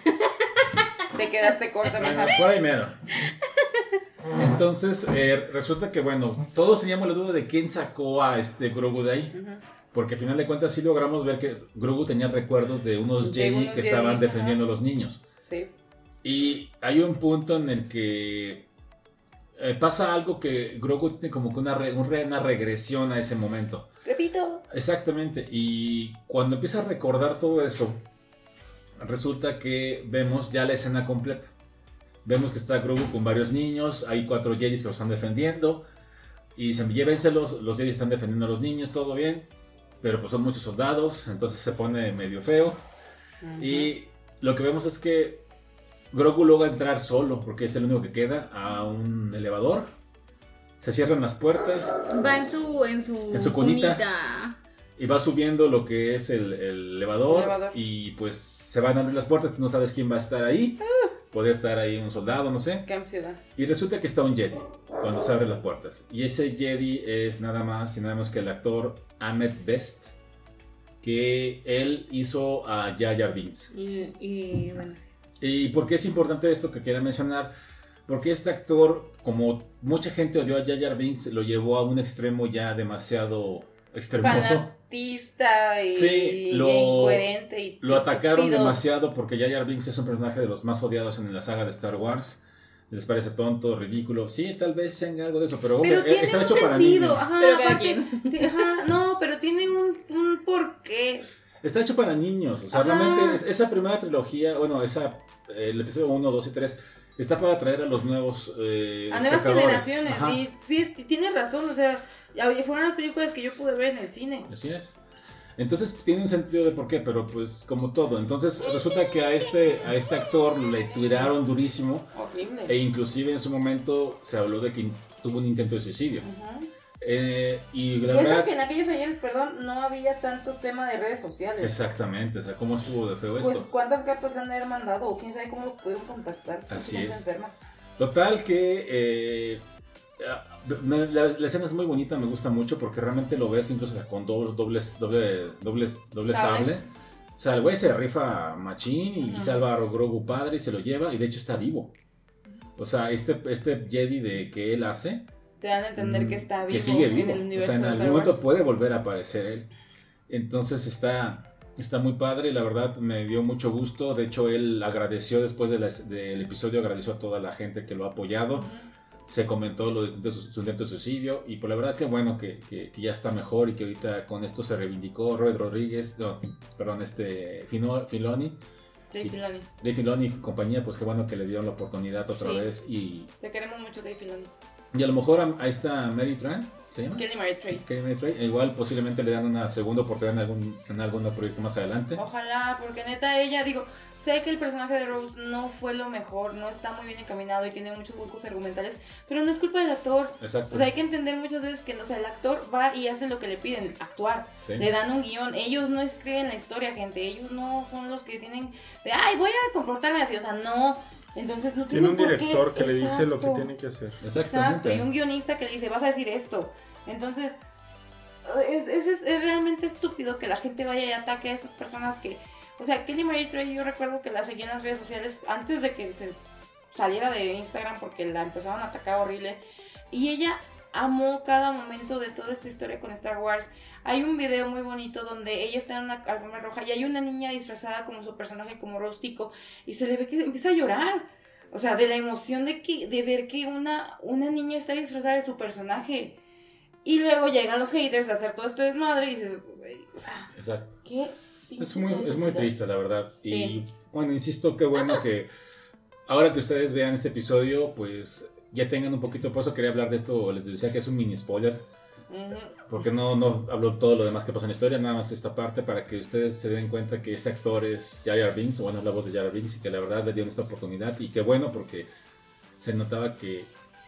Te quedaste corta, Bueno, mija. por ahí mero. Entonces, eh, resulta que, bueno, todos teníamos la duda de quién sacó a este Grogu de ahí. Porque al final de cuentas sí logramos ver que Grogu tenía recuerdos de unos De Jedi unos que Jedi, estaban defendiendo a los niños. Sí. Y hay un punto en el que eh, pasa algo que Grogu tiene como que una, re- una regresión a ese momento. Repito. Exactamente. Y cuando empieza a recordar todo eso, resulta que vemos ya la escena completa. Vemos que está Grogu con varios niños, hay cuatro Jedi que lo están defendiendo. Y dicen, llévenselos, los Jedi están defendiendo a los niños, todo bien. Pero pues son muchos soldados, entonces se pone medio feo. Y lo que vemos es que Grogu logra entrar solo, porque es el único que queda, a un elevador. Se cierran las puertas Va en su, en su, En su cunita. cunita. y va subiendo lo que es el, el elevador, Elevador. Y pues se van a abrir las puertas, tú no sabes quién va a estar ahí. Podría estar ahí un soldado, no sé. Qué ansiedad. Y resulta que está un Jedi cuando se abren las puertas. Y ese Jedi es nada más y nada más que el actor Ahmed Best. Que él hizo a Jar Binks. Y, y bueno, ¿Y por qué es importante esto que quería mencionar? Porque este actor, como mucha gente odió a Jar Binks, lo llevó a un extremo ya demasiado extremoso. Fanatista y, Sí, lo- e incoherente. Y Lo atacaron estúpido. demasiado porque Jar Binks es un personaje de los más odiados en la saga de Star Wars. Les parece tonto, ridículo. Sí, tal vez sean algo de eso, pero, hombre, Pero eh, tiene está un hecho para niños. Ajá, Pero aparte- ajá, no, pero tiene un, un porqué. Está hecho para niños. O sea, Ajá. realmente es- esa primera trilogía, bueno, esa, eh, el episodio 1, 2 y 3, está para atraer a los nuevos eh, A nuevas generaciones. Ajá. Y sí, es- tienes razón. O sea, fueron las películas que yo pude ver en el cine. Así es. Entonces tiene un sentido de por qué, pero pues como todo. Entonces resulta que a este, a este actor le tiraron durísimo Horrible. e inclusive en su momento se habló de que tuvo un intento de suicidio. Ajá. Eh, y eso verdad, que en aquellos años, perdón, no había tanto tema de redes sociales. exactamente, o sea, ¿cómo estuvo de feo Pues esto? cuántas cartas le han de haber mandado o quién sabe cómo pudieron contactar. con Así es. enferma. Total que eh, la, la escena es muy bonita, me gusta mucho porque realmente lo ves incluso con dobles, dobles, doble, dobles, doble Sable. O sea, el güey se rifa machín y salva a Grogu padre y se lo lleva y de hecho está vivo. O sea, este, este Jedi de que él hace, Te dan a entender que está Mm, vivo, que sigue vivo. en el universo o sea, en de algún momento puede volver a aparecer él. Entonces está, está muy padre, la verdad me dio mucho gusto. De hecho, él agradeció después de del episodio, agradeció a toda la gente que lo ha apoyado. Se comentó lo de su, su intento de suicidio y por la verdad que bueno que, que- que ya está mejor y que ahorita con esto se reivindicó Robert Rodríguez, no, perdón, este Fino- Filoni, Dave Filoni. de Filoni y compañía, pues qué bueno que le dieron la oportunidad otra Sí. vez y, Te queremos mucho, Dave Filoni. Y a lo mejor a, a esta Mary Tran, ¿se llama? Kelly Marie Trey. Kelly Marie Tran, igual posiblemente le dan una segunda oportunidad en algún, en algún proyecto más adelante. Ojalá, porque neta ella, digo, sé que el personaje de Rose no fue lo mejor, no está muy bien encaminado y tiene muchos huecos argumentales, pero no es culpa del actor. Exacto. O sea, hay que entender muchas veces que, no sé, el actor va y hace lo que le piden, actuar. Sí. Le dan un guion. Ellos no escriben la historia, gente. Ellos no son los que tienen de, ay, voy a comportarme así. O sea, no. Entonces no Tiene tienen un por qué- director que le dice lo que tiene que hacer. Exacto, Exactamente. y un guionista que le dice, vas a decir esto. Entonces, es, es, es- es realmente estúpido que la gente vaya y ataque a esas personas que... O sea, Kelly Marie Trey, yo recuerdo que la seguía en las redes sociales antes de que se saliera de Instagram porque la empezaron a atacar horrible. Y ella amó cada momento de toda esta historia con Star Wars. Hay un video muy bonito donde ella está en una alfombra roja y hay una niña disfrazada como su personaje, como Rostico, y se le ve que empieza a llorar. O sea, de la emoción de, que, de ver que una, una niña está disfrazada de su personaje. Y luego llegan los haters a hacer todo este desmadre y dices, güey, o sea, Exacto. qué... Es muy, es muy triste, la verdad. Y Sí. bueno, insisto, qué bueno que ahora que ustedes vean este episodio, pues ya tengan un poquito, por eso quería hablar de esto, les decía que es un mini spoiler, porque no, no hablo todo lo demás que pasa en la historia, nada más esta parte para que ustedes se den cuenta que ese actor es Jar Binks, o bueno, es la voz de Jar Binks y que la verdad le dieron esta oportunidad y qué bueno porque se notaba que,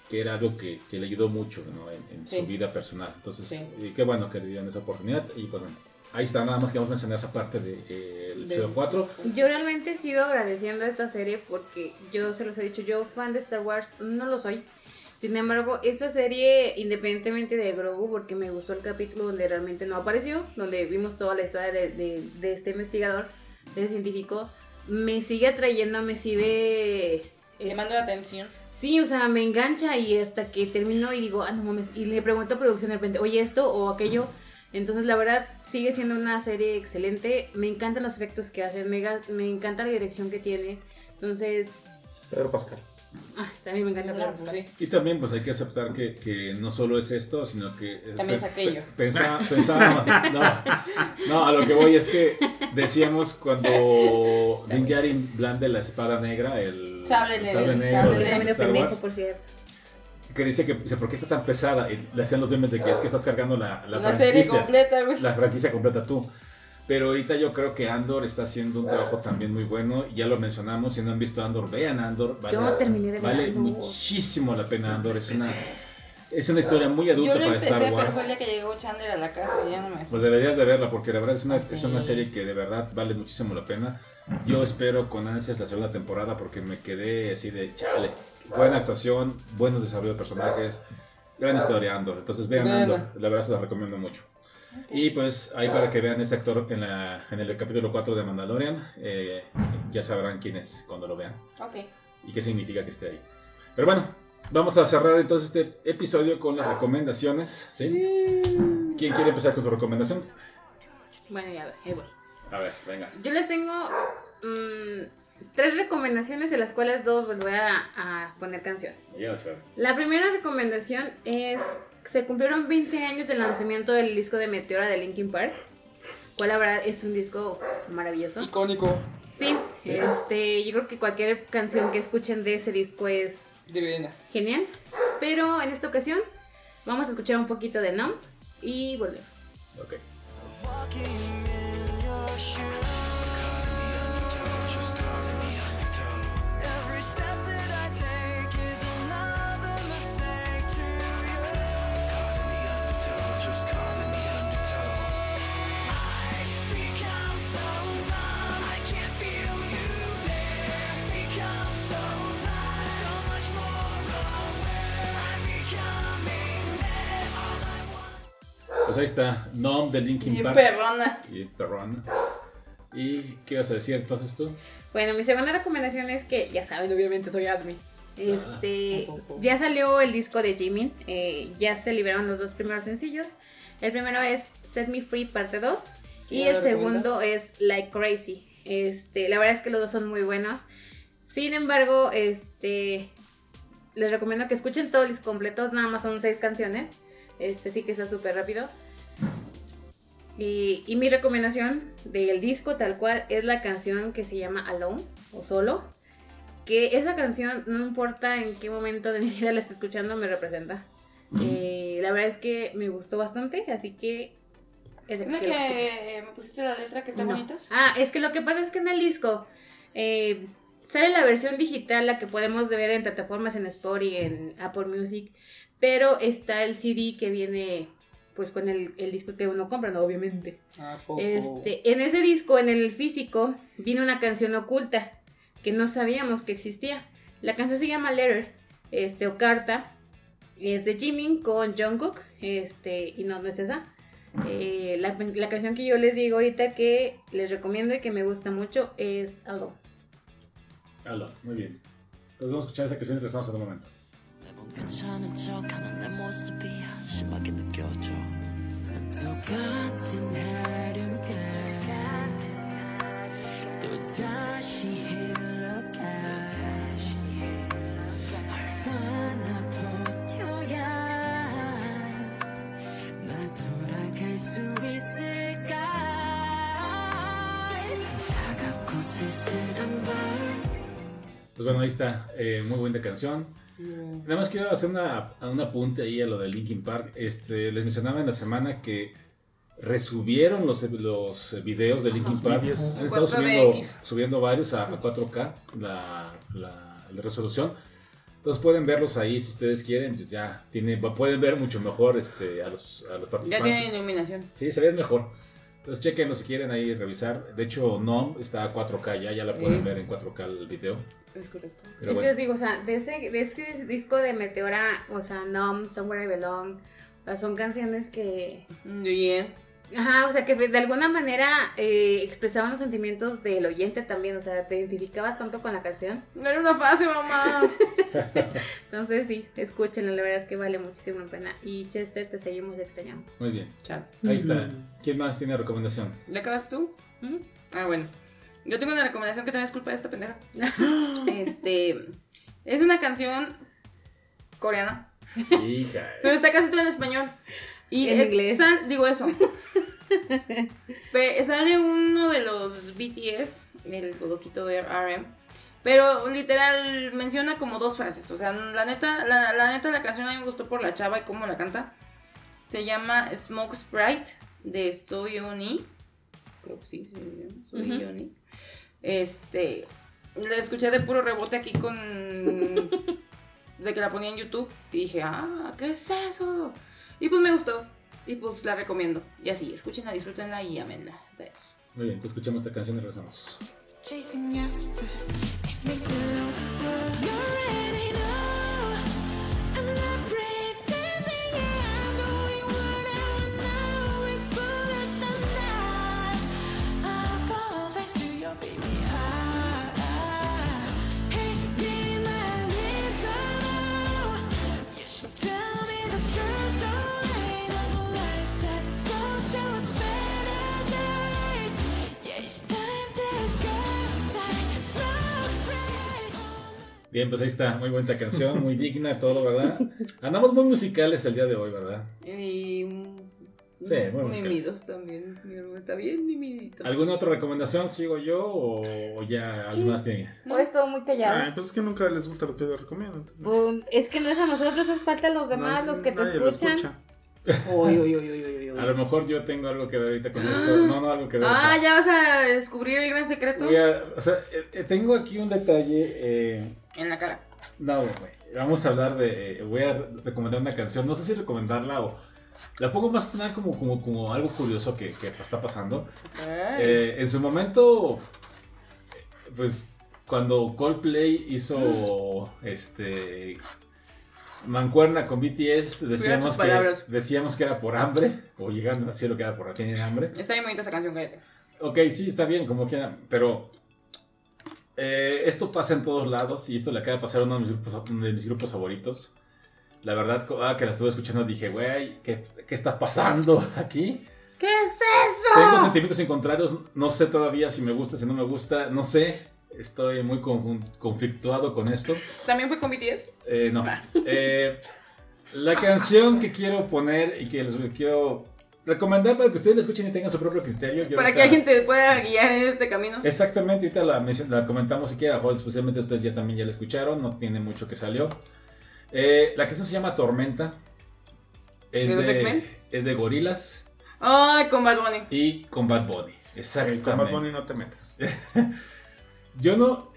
que era algo que, que le ayudó mucho ¿no? en, en Sí. su vida personal. Entonces, Sí. y qué bueno que le dieron esa oportunidad y pues bueno, ahí está, nada más que vamos a mencionar esa parte del de, el De- episodio 4. Yo realmente sigo agradeciendo a esta serie porque yo se los he dicho, yo fan de Star Wars no lo soy. Sin embargo, esta serie, independientemente de Grogu, porque me gustó el capítulo donde realmente no apareció, donde vimos toda la historia de, de- de este investigador, de ese científico, me sigue atrayendo, me sigue... Llamando la atención. Sí, o sea, me engancha y hasta que termino y digo, ah, no mames, y le pregunto a producción de repente, oye, esto o aquello. Entonces, la verdad, sigue siendo una serie excelente. Me encantan los efectos que hacen, me, me encanta la dirección que tiene. Entonces, Pedro Pascal. ah, también me encanta Pedro Pascal. sí. Y también pues hay que aceptar que, que no solo es esto, sino que... También es aquello. pe- pensa- pensábamos, no, no, a lo que voy es que decíamos cuando Din Djarin blande la espada negra, el Sable negro, sable negro sable de Está medio Star pendejo, Wars, por cierto. Que dice que dice, ¿por qué está tan pesada? Y le hacían los memes de que es que estás cargando la, la Una serie franquicia, completa, güey. la franquicia completa tú. Pero ahorita yo creo que Andor está haciendo un trabajo también muy bueno. Ya lo mencionamos, si no han visto Andor, vean Andor. Vale, Yo terminé de ver vale Andor. muchísimo la pena Andor. Es una, es una historia muy Yo adulta lo para empecé, Star pero Wars. fue el día que llegó Chandler a la casa y ya no me Pues deberías de verla porque la verdad es una, Ah, es sí. una serie que de verdad vale muchísimo la pena. Yo espero con ansias la segunda temporada porque me quedé así de chale. Buena actuación, buenos desarrollo de personajes, gran historia Andor. Entonces vean. Andor, la verdad se la recomiendo mucho. Y pues ahí para que vean este actor en, la, en el capítulo 4 de Mandalorian, eh, ya sabrán quién es cuando lo vean Ok. y qué significa que esté ahí. Pero bueno, vamos a cerrar entonces este episodio con las recomendaciones. ¿sí? ¿Quién quiere empezar con su recomendación? Bueno, ya, ahí voy. A ver, venga. Yo les tengo mm, tres recomendaciones, de las cuales dos les voy a, a poner canción. La primera recomendación es, se cumplieron 20 años del lanzamiento del disco de Meteora de Linkin Park, cual la verdad es un disco maravilloso. Icónico. Sí, este, yo creo que cualquier canción que escuchen de ese disco es Divina. genial, pero en esta ocasión vamos a escuchar un poquito de Numb y volvemos. Ok. shoes ahí está. Nom de Linkin Bien Park. perrona. Y perrón. ¿Y qué vas a decir entonces tú? Bueno, mi segunda recomendación es que, ya saben, obviamente soy Admi. Este, Ah, ya salió el disco de Jimin, eh, ya se liberaron los dos primeros sencillos. El primero es Set Me Free parte 2 y ¿Ya el segundo es Like Crazy. Este, la verdad es que los dos son muy buenos. Sin embargo, este, les recomiendo que escuchen todo el disco completo, nada más son seis canciones. Este sí que está súper rápido. Y, y mi recomendación del disco tal cual es la canción que se llama Alone o Solo. Que esa canción, no importa en qué momento de mi vida la esté escuchando, me representa. Eh, la verdad es que me gustó bastante, así que... Es la ¿Es la que que me pusiste la letra que está No. bonita? Ah, es que lo que pasa es que en el disco eh, sale la versión digital, la que podemos ver en plataformas en Spotify, en Apple Music, pero está el CD que viene pues con el, el disco que uno compra, ¿no? obviamente. Este, en ese disco, en el físico, viene una canción oculta que no sabíamos que existía. La canción se llama Letter, este, o Carta. Es de Jimin con Jungkook, este, y no, no es esa. Eh, la, la canción que yo les digo ahorita que les recomiendo y que me gusta mucho es Alone. Aló, muy bien. Entonces vamos a escuchar esa canción y regresamos en un momento. 매번 괜찮은 척하는 내 모습이 한심하게 느껴져 난 똑같은 하루가 또다시 흘러가 얼마나 버텨야 나 돌아갈 수 있을까 차갑고 쓸쓸한 밤 Pues bueno, ahí está. eh, muy buena canción. Nada más quiero hacer una, un apunte ahí a lo de Linkin Park. Este, les mencionaba en la semana que resubieron los, los videos de Linkin Park. videos. Han estado 4DX. subiendo, subiendo varios a, a 4K, la, la- la resolución. Entonces pueden verlos ahí si ustedes quieren. Pues ya tiene, pueden ver mucho mejor este, a, los, a los Ya participantes. tiene iluminación. Sí, se ve mejor. Entonces chequenlo si quieren ahí revisar. De hecho, NOM está a 4K ya, ya la pueden Sí. ver en 4K el video. Es correcto. Pero es que les digo, o sea, de ese, de ese disco de Meteora, o sea, Numb, Somewhere I Belong, o sea, son canciones que bien. Ajá, o sea que de alguna manera eh, expresaban los sentimientos del oyente también, o sea, te identificabas tanto con la canción. No era una fase, mamá. Entonces sí, escúchenlo, la verdad es que vale muchísimo la pena. Y Chester, te seguimos extrañando. Muy bien. Chao. Ahí está. ¿Quién más tiene recomendación? ¿Ya acabaste tú? Ah, bueno. Yo tengo una recomendación que también es culpa de esta pendeja. Este. Es una canción coreana. Hija. Pero está casi todo en español. Y En eh, inglés. sal- digo eso. Pe- sale uno de los BTS, el Bodoquito RM. Pero literal menciona como dos frases. O sea, la neta, la, la neta la canción a mí me gustó por la chava y cómo la canta. Se llama Smoke Sprite de Soyoni. Creo que sí, se llama Soyoni. Este. La escuché de puro rebote aquí con. de que la ponía en YouTube. Y dije, ah, ¿qué es eso? Y pues me gustó. Y pues la recomiendo. Y así, escúchenla, disfrútenla y amenla. Muy bien, pues escuchamos esta canción y regresamos. Chasing after, it makes me Bien, pues ahí está. Muy buena canción, muy digna, todo, ¿verdad? Andamos muy musicales el día de hoy, ¿verdad? Y. Sí, muy Mimidos también. Mi hermano está bien mimidito. ¿Alguna otra recomendación? ¿Sigo yo o, o ya alguien más tiene? O es todo muy callado. Ay, pues es que nunca les gusta lo que yo les recomiendo. es que no es a nosotros, es falta a los demás, no- los que te escuchan. escucha. Uy, uy, uy. A lo mejor yo tengo algo que ver ahorita con esto. No, no, algo que ver. o Ah, sea, ya vas a descubrir el gran secreto voy a- o sea, eh, eh, tengo aquí un detalle. eh, en la cara. no, güey. Vamos a hablar de. eh, voy a recomendar una canción. No sé si recomendarla o. La pongo más que nada como, como, como algo curioso que, que está pasando. Eh, en su momento, pues cuando Coldplay hizo este mancuerna con BTS, decíamos que, decíamos que era por hambre, o llegando al cielo que era por tienen hambre. Está bien bonita esa canción, cállate. Ok, sí, está bien, como quieran, pero eh, esto pasa en todos lados y esto le acaba de pasar a uno de mis grupos, uno de mis grupos favoritos. La verdad, ah, que la estuve escuchando dije, güey, ¿qué, ¿qué está pasando aquí? ¿Qué es eso? Tengo sentimientos encontrados, no sé todavía si me gusta, si no me gusta, no sé. Estoy muy conflictuado con esto. ¿También fue con BTS? Eh, no. Eh, la canción que quiero poner y que les quiero recomendar para que ustedes la escuchen y tengan su propio criterio. yo Para que alguien te pueda guiar en este camino. Exactamente, ahorita la, la comentamos si quieren, a lo mejor especialmente ustedes ya también ya la escucharon, no tiene mucho que salió. Eh, la canción se llama Tormenta. Es ¿De de, X-Men? es de Gorilas Ay, con Bad Bunny. y con Bad Bunny. Eh, Exactamente. Con Bad Bunny no te metas. Yo no.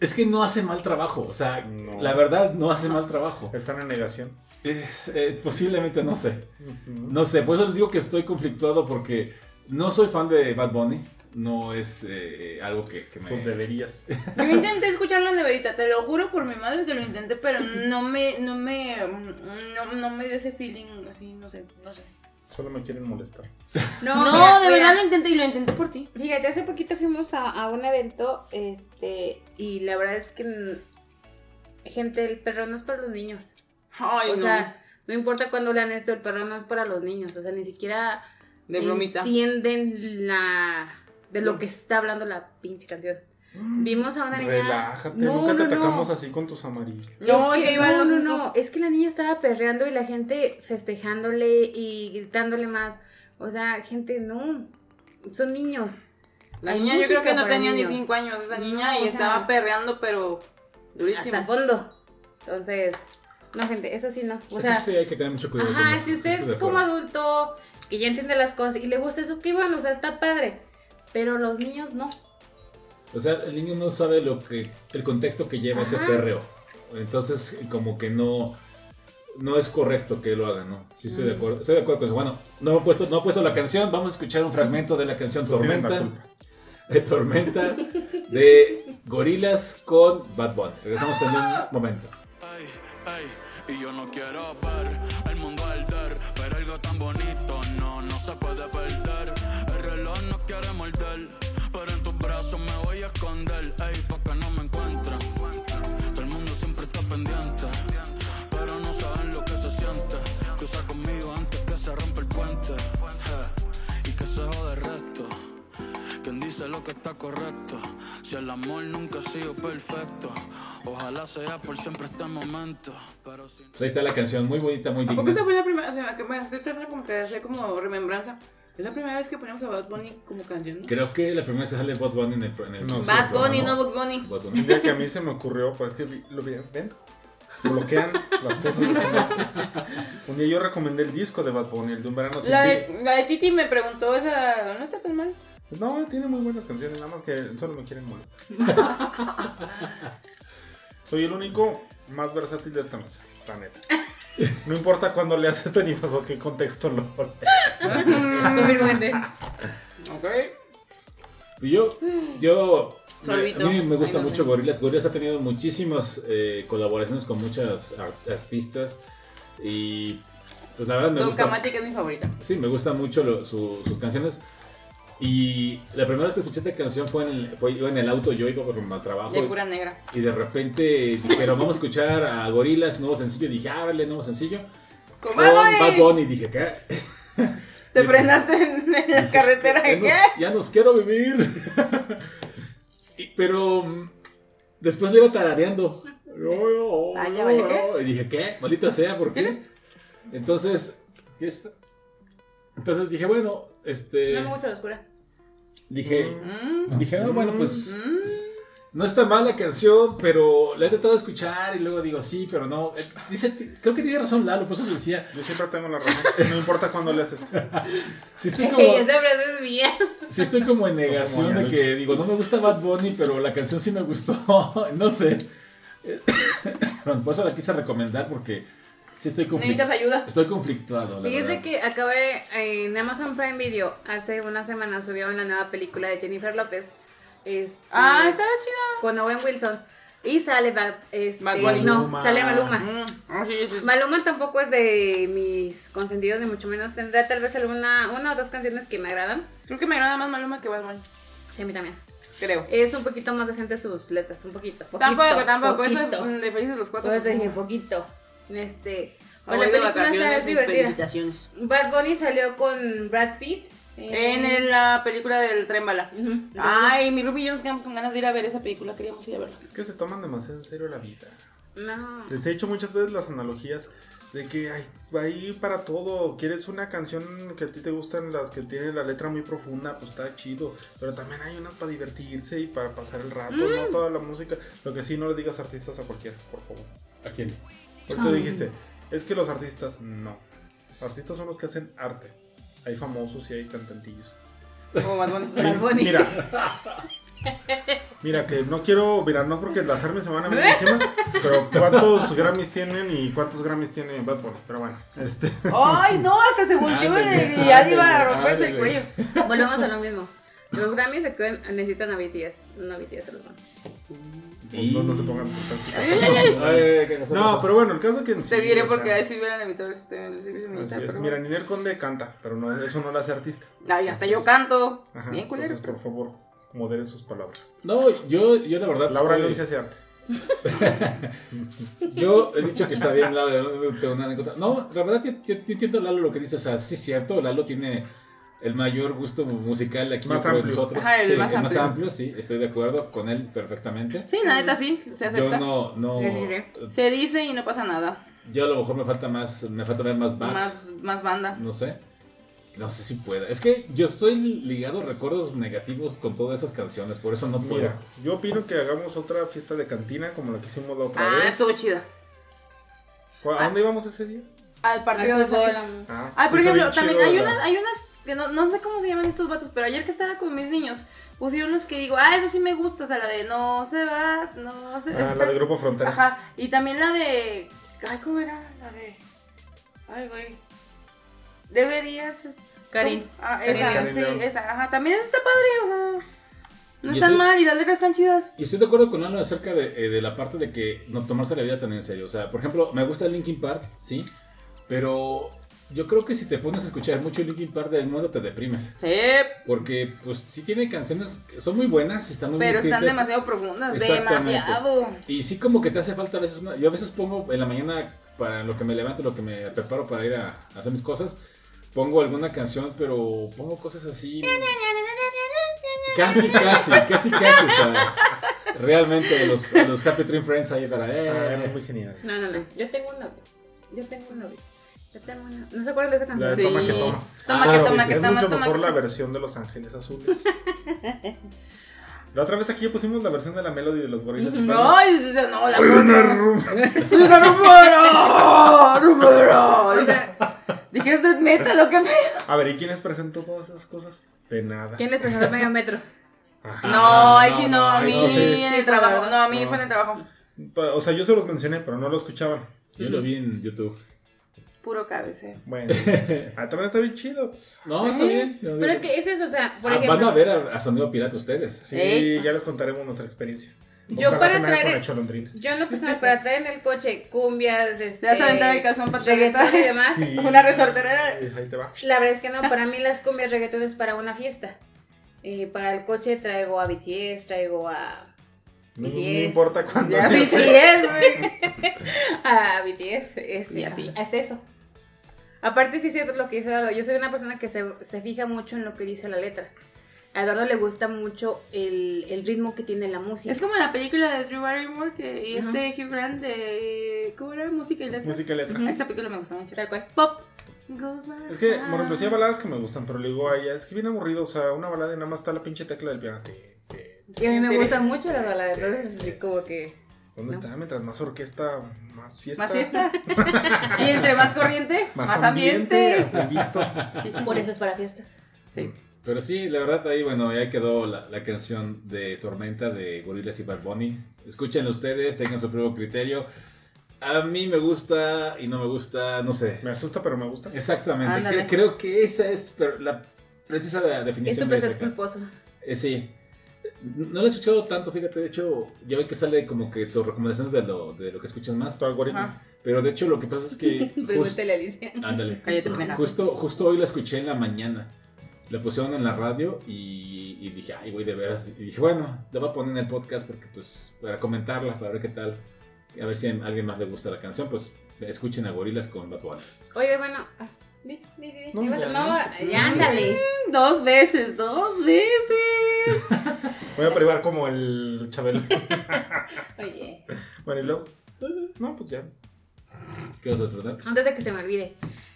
Es que no hace mal trabajo. O sea, No. la verdad no hace mal trabajo. Están en negación. Es, eh, posiblemente no sé. No sé, por eso les digo que estoy conflictuado porque no soy fan de Bad Bunny. No es eh, algo que, que me. Pues deberías. Yo intenté escuchar la neverita, te lo juro por mi madre que lo intenté, pero no me, no me, no, no me dio ese feeling así, no sé, no sé. Solo me quieren molestar. No, No, mira, de mira, verdad lo intenté y lo intenté por ti. Fíjate, hace poquito fuimos a, a un evento, este, y la verdad es que gente, el perro no es para los niños. Ay, o no. sea, no importa cuándo lean esto, el perro no es para los niños. O sea, ni siquiera de bromita. entienden la de lo que está hablando la pinche canción. Vimos a una niña. Relájate. No, Nunca te no, no. atacamos así con tus amarillos. No, es que, no, no, no, es que la niña estaba perreando y la gente festejándole y gritándole más. O sea, gente, no. Son niños. La niña yo creo que no tenía ni niños. 5 años esa No, niña y o sea, estaba perreando, pero durísimo. Hasta el fondo. Entonces, no, gente, eso sí no. O sea, eso sí hay que tener mucho cuidado. ajá, si usted como adulto que ya entiende las cosas y le gusta eso, qué bueno, o sea, está padre. Pero los niños no. O sea, el niño no sabe lo que el contexto que lleva ese perreo. Entonces, como que no no es correcto que lo hagan, ¿no? Sí estoy de Mm. acuerdo. Estoy de acuerdo con eso. Bueno, no he puesto no he puesto la canción, vamos a escuchar un fragmento de la canción Tormenta, de Tormenta de Gorilas con Bad Bunny. Regresamos en un momento. Ey, y yo no quiero ver el mundo arder, pero algo tan bonito no, no se puede perder. El reloj no quiere morder, pero en tus brazos me voy a esconder, ey, pa' que no me encuentren. El mundo siempre está pendiente, pero no saben lo que se siente. Cruza conmigo antes que se rompa el puente, eh, y que se jode el resto. Quien dice lo que está correcto. Si el amor nunca ha sido perfecto, ojalá sea por siempre este momento. Pero si Pues ahí está la canción, muy bonita, muy ¿A poco digna. esta fue la primera? O sea, que me estoy tratando como que de hacer como remembranza. Es la primera vez que ponemos a Bad Bunny como canción. ¿no? Creo que la primera vez que sale Bad Bunny en el, en el No, sí, Bad Bunny, programa, no Bugs Bunny. Bad Un Bunny. día que a mí se me ocurrió, pues que vi- lo vi, ven, bloquean las cosas. Un día yo recomendé el disco de Bad Bunny, el de un verano sin La ti. de, la de Titi me preguntó esa. No está tan mal. No, tiene muy buenas canciones, nada más que solo me quieren molestar. Soy el único más versátil de esta mesa, la neta. No importa cuándo le haces esto ni bajo qué contexto lo. Ok. Y Yo, yo, Sorbito. a mí me gusta Ay, no mucho. Gorillaz. Gorillaz ha tenido muchísimas eh, colaboraciones con muchas ar- artistas y pues la verdad me gusta. Ducamatic es mi favorita. Sí, me gustan mucho lo- su- sus canciones. Y la primera vez que escuché esta canción fue en el, fue yo en el auto, yo iba por al trabajo. De pura negra. Y de repente dijeron, vamos a escuchar a Gorillaz, nuevo sencillo. Y dije, ábrele, nuevo sencillo. Con Bad Bunny. Dije, ¿qué? Te frenaste en, en la carretera. ya, ¿Qué? nos, ya nos quiero vivir. Y- pero después le iba tarareando. Vaya, ¿qué? Y dije, ¿qué? Maldita sea, ¿por qué? Entonces, ¿qué está? Entonces dije, bueno, este. No me gusta la oscura. Dije, Mm, dije, ah, bueno, pues mm. no está mal la canción, pero la he tratado de escuchar y luego digo, sí, pero no. Eh, Dice, creo que tiene razón Lalo, por eso decía, Yo siempre tengo la razón, no importa cuándo le haces. si estoy como, Esa frase es mía. sí estoy como en negación de que digo, no me gusta Bad Bunny, pero la canción sí me gustó, no sé. Por eso la quise recomendar porque sí estoy Necesitas conflictuado. ayuda. Estoy conflictuado, la verdad. que acabé eh, en Amazon Prime Video hace una semana subió una nueva película de Jennifer López. este, Ah, estaba chida. con Owen Wilson. Y sale Bad, este, no, sale Maluma. Mm, ah, sí, sí. Maluma tampoco es de mis consentidos, ni mucho menos. Tendrá tal vez alguna, una o dos canciones que me agradan. Creo que me agrada más Maluma que Bad Bunny. Sí, a mí también. Creo. Es un poquito más decente sus letras, un poquito. poquito Tampoco, tampoco. Eso poquito. de, de Felices los Cuatro. Eso pues, dije poquito. Este. Voy la de vacaciones, mis felicitaciones. Bad Bunny salió con Brad Pitt. eh, En el- la película del Tren Bala. Ay, mi Ruby y yo nos quedamos con ganas de ir a ver esa película. Queríamos ir a verla. Es que se toman demasiado en serio la vida. No. Les he hecho muchas veces las analogías de que hay ahí para todo. Quieres una canción que a ti te gustan, las que tienen la letra muy profunda, pues está chido. Pero también hay unas para divertirse y para pasar el rato, no toda la música. Lo que sí, no le digas artistas a cualquiera, por favor. ¿A quién? Porque tú dijiste, es que los artistas no. Los artistas son los que hacen arte. Hay famosos y hay cantantillos. Como Bad Bunny. Bad Bunny. Mira. Mira, que no quiero, mira, no porque las armas se van a venir encima, pero ¿cuántos Grammys tienen y cuántos Grammys tiene Bad Bunny? Pero bueno, este. Ay, no, hasta se volteó y ya iba a ándale, romperse el cuello. Volvemos a lo mismo. Los Grammys necesitan a BTS. No a BTS se los van. No, no se pongan. No, pero bueno, el caso es que en Te sí, diré porque sea, ahí sí hubieran evitado el sistema del servicio militar. pero Mira. Ninel Conde canta, pero no, eso no la hace artista. Ay, hasta yo canto. Ajá, Bien culero. entonces, por favor, moderen sus palabras. No, yo, yo la verdad. Laura estoy- León se hace arte. Yo he dicho que está bien Lalo, tengo nada en contra. No, la verdad yo, yo- yo entiendo Lalo lo que dice, o sea, sí es cierto, Lalo tiene el mayor gusto musical aquí Más entre amplio. nosotros. Ajá, el Sí, más amplio. sí, estoy de acuerdo con él perfectamente. Sí, la neta sí, se Yo acepta. no, no, diré. Se dice y no pasa nada. yo a lo mejor me falta más, me falta ver más backs, Más, más banda. no sé. No sé si pueda. Es que yo estoy ligado a recuerdos negativos con todas esas canciones, por eso no puedo. Mira, yo opino que hagamos otra fiesta de cantina como la que hicimos la otra Ah, vez. estuvo chida. ¿Cu- ¿A dónde íbamos ese día? Al partido de fútbol. Ah, Ah, sí, por ejemplo, también chido hay unas, hay unas que no, no sé cómo se llaman estos vatos, pero ayer que estaba con mis niños, pusieron unas que digo, ah, esa sí me gusta, o sea, la de no se va, no se Ah, la de Grupo Frontera. Ajá, y también la de, ay, ¿cómo era? La de, ay, güey, deberías, es- Karin. Ah, esa, Karin sí, León. esa, ajá, también está padre, o sea, no Y están estoy- mal y las letras están chidas. Y estoy de acuerdo con Lalo acerca de, eh, de la parte de que no tomarse la vida tan en serio. O sea, por ejemplo, me gusta Linkin Park, sí, pero yo creo que si te pones a escuchar mucho Linkin Park de modo te deprimes. Sí, Porque, pues, sí tiene canciones que son muy buenas y están muy pero están demasiado profundas, demasiado. Y sí como que te hace falta a veces una... Yo a veces pongo en la mañana para lo que me levanto, lo que me preparo para ir a, a hacer mis cosas, pongo alguna canción, pero pongo cosas así... Casi, casi, casi, casi, o sea, realmente los, los Happy Tree Friends ahí para... eh, Ah, era muy genial. No, no, no. Yo tengo un novio. Yo tengo un novio. ¿No se acuerdan de esa La canción? de Sí. Toma que Toma. Toma Ah, que sí, toma sí, que es toma, mucho toma mejor que la versión de Los Ángeles Azules. La otra vez aquí pusimos la versión de la Melody de los gorilas. No, dice, no, la Soy una porra. rum- Diga, rumora, rumora. O sea, Dije, es death metal, ¿o qué pedo? A ver, ¿y quiénes presentó todas esas cosas? De nada. ¿quién les presentó medio metro? Ajá. No, ahí sí no, no, no, a mí no, sí. en el trabajo. No, a mí No. fue en el trabajo. Pa- O sea, yo se los mencioné, pero no lo escuchaban. Yo lo vi en YouTube. Puro cabece. Bueno, ah, también está bien chido. pues. No, está bien. Pero es que es eso, o sea, por Ah, ejemplo. Van a ver a, a Sonido Pirata ustedes. Sí, Ey. ya les contaremos nuestra experiencia. Yo Ojalá para traer-. Yo en lo personal, para traer en el coche cumbias, este, ¿Te vas a aventar el calzón para reggaetón y demás. Sí. Una resortera. Eh, Ahí te va. La verdad es que no, para mí las cumbias reggaetón es para una fiesta. Eh, para el coche traigo a BTS, traigo a, No, no BTS. importa cuándo. Ya es, güey. a BTS. Es, Y así. es eso. Aparte sí es cierto lo que dice Eduardo. Yo soy una persona que se, se fija mucho en lo que dice la letra. A Eduardo le gusta mucho el, el ritmo que tiene la música. Es como la película de Drew Barrymore que, y Ajá. este Hugh Grant de. ¿Cómo era? Música y letra. Música y letra. Ujú. Esa película me gusta mucho. Tal cual. Pop. Goes Es que, por ejemplo, sí hay baladas que me gustan, pero le digo a ella, es que viene aburrido, o sea, una balada y nada más está la pinche tecla del piano. Y a mí me Tere. gusta mucho la balada. Entonces, así como que. ¿Dónde No. está? Mientras más orquesta, más fiesta. Más fiesta. y entre más corriente, Más, más, ambiente. ambiente. Sí, chingón. Por eso es para fiestas. Sí. Pero sí, la verdad ahí, bueno, ya quedó la, la canción de Tormenta de Gorillaz y Bad Bunny. Escúchenlo ustedes, tengan su propio criterio. A mí me gusta y no me gusta, no sé. Me asusta, pero me gusta. Exactamente. Creo que esa es la precisa Es definición tu placer culposo. Eh, sí. No lo he escuchado tanto, fíjate, de hecho, ya ven que sale como que tus recomendaciones de lo, de lo que escuchas más. Tu algoritmo. Ajá. Pero de hecho lo que pasa es que... just- Pregúntale a Alicia. ándale. Cállate. Justo, justo hoy la escuché en la mañana. La pusieron en la radio y, y dije, ay, güey, de veras. Y dije, bueno, la voy a poner en el podcast porque, pues, para comentarla, para ver qué tal. A ver si a alguien más le gusta la canción, pues, escuchen a Gorilas con Bad Bunny. Oye, bueno. No, ¿Ibas- ya, No, ¿no? ya ándale. Dos veces, dos veces. Voy a privar como el Chabelo. Oye, bueno, y luego. No, pues ya. ¿Qué vas a tratar? antes de que se me olvide.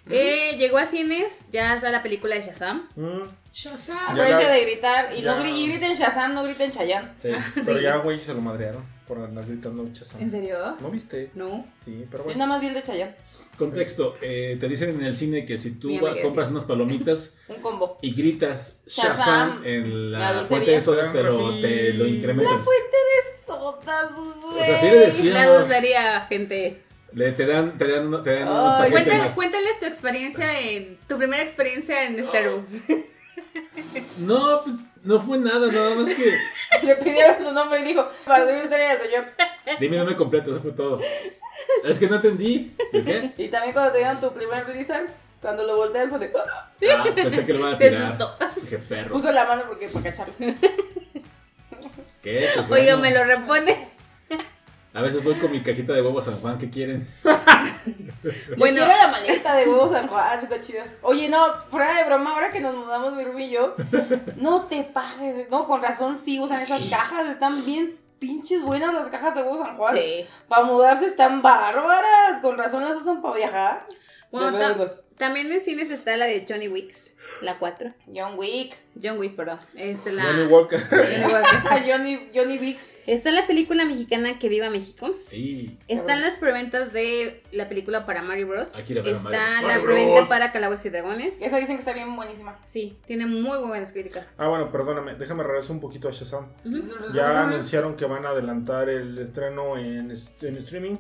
Eh, llegó a cines, ya está la película de Shazam. Mm, Acuérdense Ya- de gritar. Y no ya. griten Shazam, no griten Chayanne. sí. Pero Sí. ya, güey, se lo madrearon por andar gritando Shazam. ¿En serio? ¿No viste? No. Sí, pero Yo bueno. nada más vi el de Chayanne. Contexto, eh, te dicen en el cine que si tú va- compras unas palomitas Un combo. y gritas Shazam. Shazam en La la fuente de sodas, pero te lo incrementan. Sodas, güey. O sea, sí le decían- La gente. Le- te dan, te dan, te dan un Ay, paquete Cuéntales, más. cuéntales tu experiencia en. Tu primera experiencia en Starbucks. No, pues no fue nada, nada más que. Le pidieron su nombre y dijo, para hacer historia del señor. Dime nombre completo, eso fue todo. Es que no entendí. ¿De qué? Y también cuando te dieron tu primer Blizzard, cuando lo voltean fue de... "Ah". Ah, pensé que lo iban a Te tirar. asustó. Dije, perro. Puso la mano porque para cacharlo. ¿Qué? Pues Oiga, bueno. me lo repone. A veces voy con mi cajita de huevos San Juan, ¿qué quieren? Bueno. quiero la maleta de huevos San Juan, está chida. Oye, no, fuera de broma, ahora que nos mudamos mi Ruby y yo, no te pases, no, con razón sí usan esas cajas, están bien pinches buenas las cajas de huevos San Juan. Sí. Para mudarse están bárbaras, con razón las usan para viajar. Bueno, tam- también en cines está la de Johnny Wicks, la 4. John Wick, John Wick, perdón. Este, la... Johnny Walker. Johnny Walker. Johnny, Johnny Vicks. Está la película mexicana Que Viva México. Están las preventas de la película para Mario Bros. Hay que ir a ver a Está Mario- la Mario preventa Bros. para Calabozos y Dragones. Esa dicen que está bien buenísima. Sí, tiene muy buenas críticas. Ah, bueno, perdóname. Déjame regresar un poquito a Shazam. Ujú. Ya anunciaron que van a adelantar el estreno en, en streaming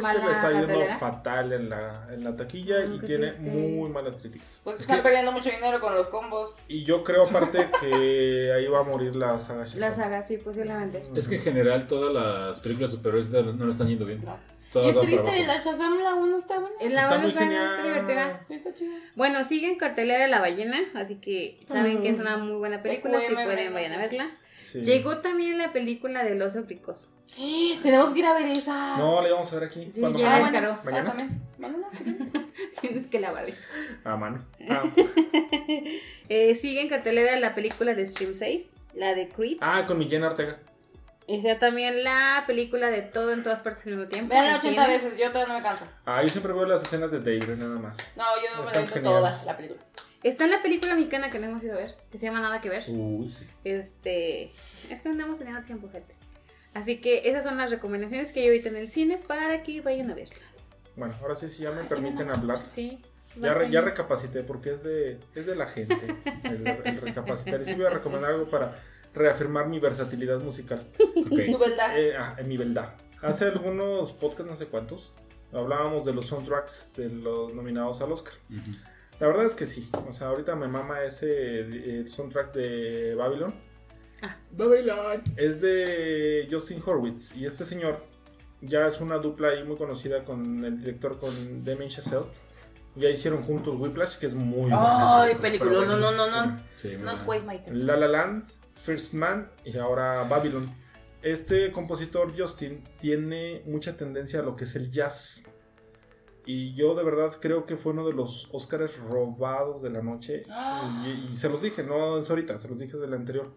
Mala le está yendo fatal en la, en la taquilla Ah, y tiene triste. muy malas críticas. Pues Es están perdiendo mucho dinero con los combos. Y yo creo aparte que ahí va a morir la saga Shazam. La saga, sí, posiblemente. es que en general todas las películas superiores no le están yendo bien. No. Todas y es triste, la Shazam la 1 está buena. Es la Está buena, muy está, genial. está divertida. Sí, está chida. Bueno, sigue en cartelera La Ballena, así que saben que es una muy buena película. Si pueden, vayan a verla. Sí. Llegó también la película del oso cricoso. Tenemos que ir a ver esa. No, le vamos a ver aquí. Sí, ya Ah, caro. Ah, ¿Mañana? Mañana. Tienes que lavar. A mano. Ah. Eh, sigue en cartelera la película de Stream 6, la de Creed. Ah, con mi Jenna Ortega. Está también la película de Todo en todas partes al mismo tiempo. Veanla en 80 cines. veces, yo todavía no me canso. Ah, yo siempre veo las escenas de Dave, nada más. No, yo me la toda la película. Está la película mexicana que no hemos ido a ver, que se llama Nada que ver. Uy, sí. Este, es que no hemos tenido tiempo, gente. Así que esas son las recomendaciones que hay ahorita en el cine para que vayan a verla. Bueno, ahora sí, si ya me sí, permiten me hablar. Sí. Ya, re- ya recapacité porque es de, es de la gente el, el recapacitar. Y sí voy a recomendar algo para reafirmar mi versatilidad musical. Tu Ok. verdad. Eh, ah, en mi verdad. Hace algunos podcasts, no sé cuántos, hablábamos de los soundtracks de los nominados al Oscar. Ujú. La verdad es que sí. O sea, ahorita me mama ese el soundtrack de Babylon. Babylon. Es de Justin Horwitz. Y este señor ya es una dupla ahí muy conocida con el director, con Damien Chazelle. Ya hicieron juntos Whiplash, que es muy Ay, buena película. No, no, no, no. Sí, Not. Wait My. La La Land, First Man y ahora Babylon. Este compositor Justin tiene mucha tendencia a lo que es el jazz. Y yo de verdad creo que fue uno de los Óscares robados de la noche. Ah. Y, y se los dije, no es ahorita, se los dije desde el anterior.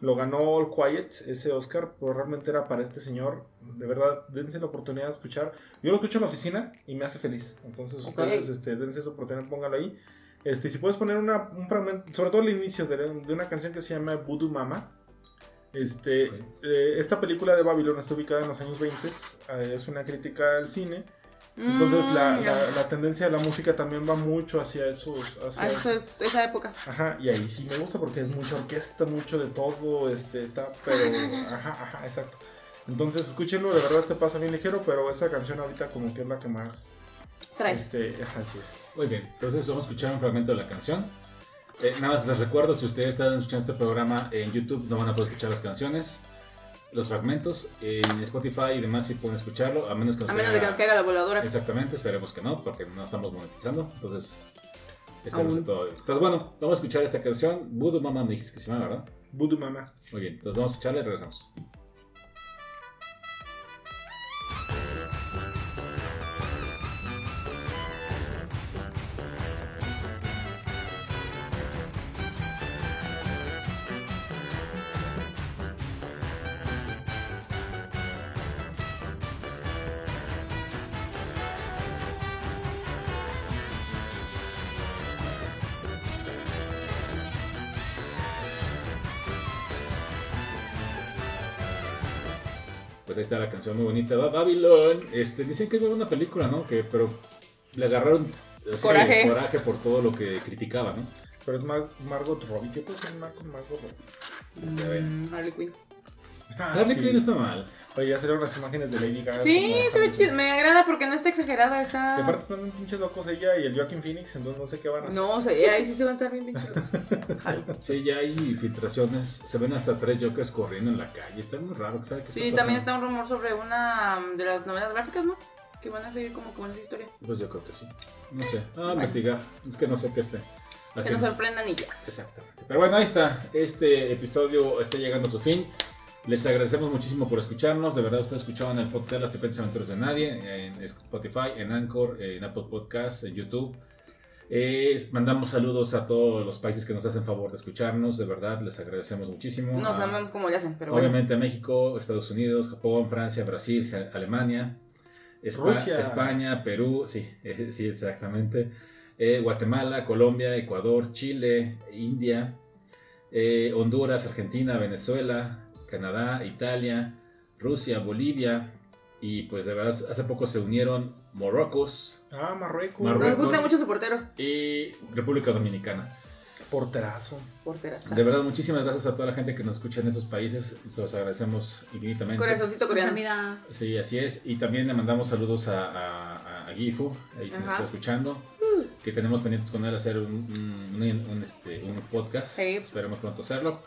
Lo ganó All Quiet, ese Oscar, pero realmente era para este señor. De verdad, dense la oportunidad de escuchar. Yo lo escucho en la oficina y me hace feliz. Entonces ustedes este, dense esa oportunidad, póngalo ahí. Este, si puedes poner una, un fragmento, sobre todo el inicio de, de una canción que se llama Voodoo Mama. Este, eh, esta película de Babylon está ubicada en los años 20, eh, es una crítica al cine. Entonces la, Mm, la- la tendencia de la música también va mucho hacia esos... Hacia, Ah, esa, es, esa época. Ajá, y ahí sí me gusta porque es mucha orquesta, mucho de todo, este, está, pero, ajá, ajá, exacto. Entonces, escúchenlo, de verdad te pasa bien ligero, pero esa canción ahorita como que es la que más, Traes. este, así es. Muy bien, entonces vamos a escuchar un fragmento de la canción. Eh, nada más les recuerdo, si ustedes están escuchando este programa en YouTube, no van a poder escuchar las canciones, los fragmentos. En Spotify y demás sí pueden escucharlo, a menos que nos A menos caiga- de que nos caiga la voladora. Exactamente, esperemos que no, porque no estamos monetizando. Entonces, esperemos que todo bien. Entonces, bueno, vamos a escuchar esta canción. Voodoo Mama me dijiste que se llama, ¿verdad? Voodoo Mama. Muy bien, entonces vamos a escucharla y regresamos. Está la canción muy bonita. Ba- Babylon. Este, dicen que es una película, ¿no? Que, pero le agarraron así, Coraje. coraje por todo lo que criticaba, ¿no? Pero es Mar- Margot Robbie. ¿Qué puede ser Margot, Robbie? Mm, Harley Quinn. Ah, Harley sí. Quinn está mal. Oye, ya salieron las imágenes de Lady Gaga. Sí, se ve chido. Me agrada porque no está exagerada, Y está. aparte están bien pinches locos ella y el Joaquin Phoenix, entonces no sé qué van a hacer. No, se- ahí sí se van a estar bien pinches. Sí, ya hay filtraciones. Se ven hasta tres Jokers corriendo en la calle. Está muy raro. ¿sabe qué Sí, está también está un rumor sobre una de las novelas gráficas, ¿no? Que van a seguir como con esa historia. Pues yo creo que sí. No sé. Ah, investigar. Es que no sé qué esté. Que haciendo. nos sorprendan y ya. Exactamente. Pero bueno, ahí está. Este episodio está llegando a su fin. Les agradecemos muchísimo por escucharnos. De verdad, ustedes escuchaban el podcast Las Aventuras de Nadie en Spotify, en Anchor, en Apple Podcasts, en YouTube. Eh, mandamos saludos a todos los países que nos hacen favor de escucharnos. De verdad, les agradecemos muchísimo. No A- sabemos cómo le hacen, pero bueno. Obviamente a México, Estados Unidos, Japón, Francia, Brasil, Alemania, Espa- Rusia. España, Perú, sí, eh, sí, exactamente. Eh, Guatemala, Colombia, Ecuador, Chile, India, eh, Honduras, Argentina, Venezuela, Canadá, Italia, Rusia, Bolivia. Y pues de verdad, hace poco se unieron Marruecos Ah, Marruecos. Marruecos. Nos gusta mucho su portero. y República Dominicana. Porterazo. Portera. De verdad, muchísimas gracias a toda la gente que nos escucha en esos países. Se los agradecemos infinitamente. Corazoncito coreano. Mira, Sí, así es. Y también le mandamos saludos a, a, a Gifu, ahí se nos está escuchando. Que tenemos pendientes con él hacer un, un, un- un, este, un podcast. Sí. Esperemos pronto hacerlo.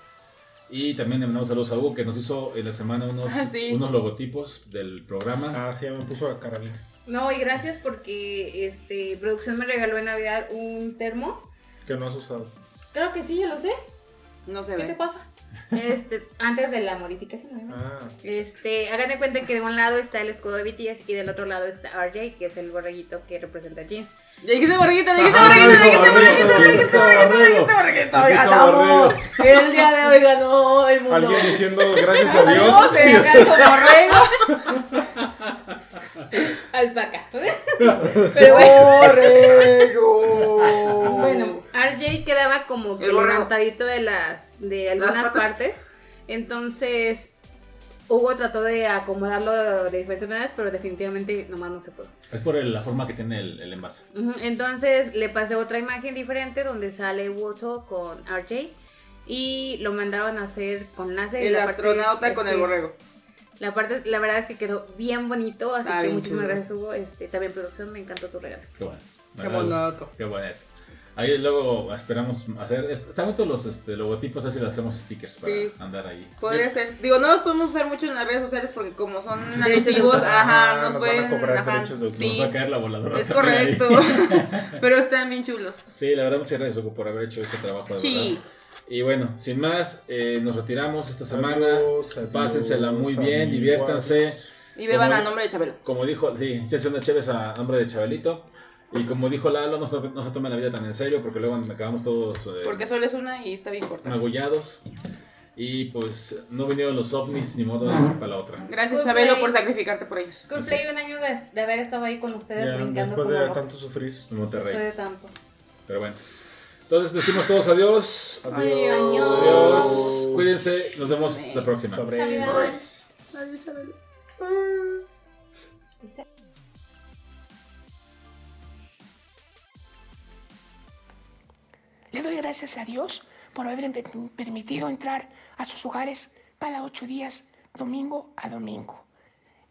Y también le mandamos saludos a Hugo, que nos hizo en la semana unos, Ah, sí. unos logotipos del programa. Ah, sí, ya me puso la carabina. no, y gracias porque este producción me regaló en Navidad un termo. Que no has usado. Claro que sí, ya lo sé. No se ¿Qué te pasa? Este, antes de la modificación, ¿no? Ah, Este, hagan de cuenta que de un lado está el escudo de BTS y del otro lado está RJ, que es el borreguito que representa a Jin. Ya dijiste borreguito, ya dijiste borreguito, ya dijiste borreguito, ya dijiste borreguito, ya dijiste borreguito. Ganamos. El día de hoy ganó el mundo. alguien diciendo gracias a No, Dios. se borrego. Alpaca. Pero bueno, Borrego. bueno, RJ quedaba como que levantadito de las de algunas partes. Entonces, Hugo trató de acomodarlo de diferentes maneras, pero definitivamente nomás no se pudo. Es por el- la forma que tiene el, el envase. Entonces le pasé otra imagen diferente donde sale Woto con RJ y lo mandaron a hacer con láser. y El la parte, astronauta con el borrego. La parte, la verdad es que quedó bien bonito, así Está que muchísimas chulo. gracias Hugo. Este, también producción, me encantó tu regalo. Qué bueno. Qué bonito. Qué bonito. Ahí luego esperamos hacer. est- También todos los este, logotipos, así le hacemos stickers para Sí. andar ahí. Podría ser. Digo, no los podemos usar mucho en las redes sociales porque como son alusivos, autor. ajá, nos nos van a pueden. Ajá, de sí, Nos va a caer la voladora. es correcto. Pero están bien chulos. Sí, la verdad, muchas gracias, Hugo, por haber hecho ese trabajo. De Sí. verdad. Y bueno, sin más, eh, nos retiramos esta semana. Adiós, adiós, Pásensela muy bien, diviértanse. Y beban Como- a nombre de Chabelo. Como dijo, sí, sesión de Chévez a nombre de Chabelito. Y como dijo Lalo, no se, no se tomen la vida tan en serio porque luego acabamos todos eh, Porque solo es una y está bien corta. magullados. Y pues no vinieron los ovnis, ni modo de irse para la otra. Gracias, Good Chabelo, por sacrificarte por ellos. Es. un año de, de haber estado ahí con ustedes Ya, brincando después como de tanto sufrir. En Monterrey. Después de tanto. Pero bueno. Entonces decimos todos adiós. Adiós. Adiós. Cuídense. Nos vemos Amén. la próxima. Sobre- Saludos. Adiós, Chabelo. Le doy gracias a Dios por haberme permitido entrar a sus hogares cada ocho días, domingo a domingo.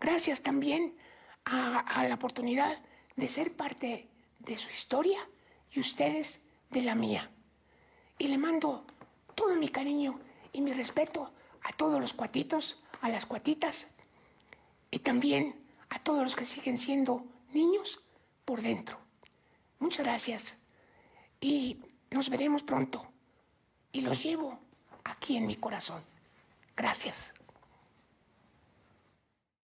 Gracias también a, a la oportunidad de ser parte de su historia y ustedes de la mía. Y le mando todo mi cariño y mi respeto a todos los cuatitos, a las cuatitas y también a todos los que siguen siendo niños por dentro. Muchas gracias y nos veremos pronto. Y los llevo aquí en mi corazón. Gracias.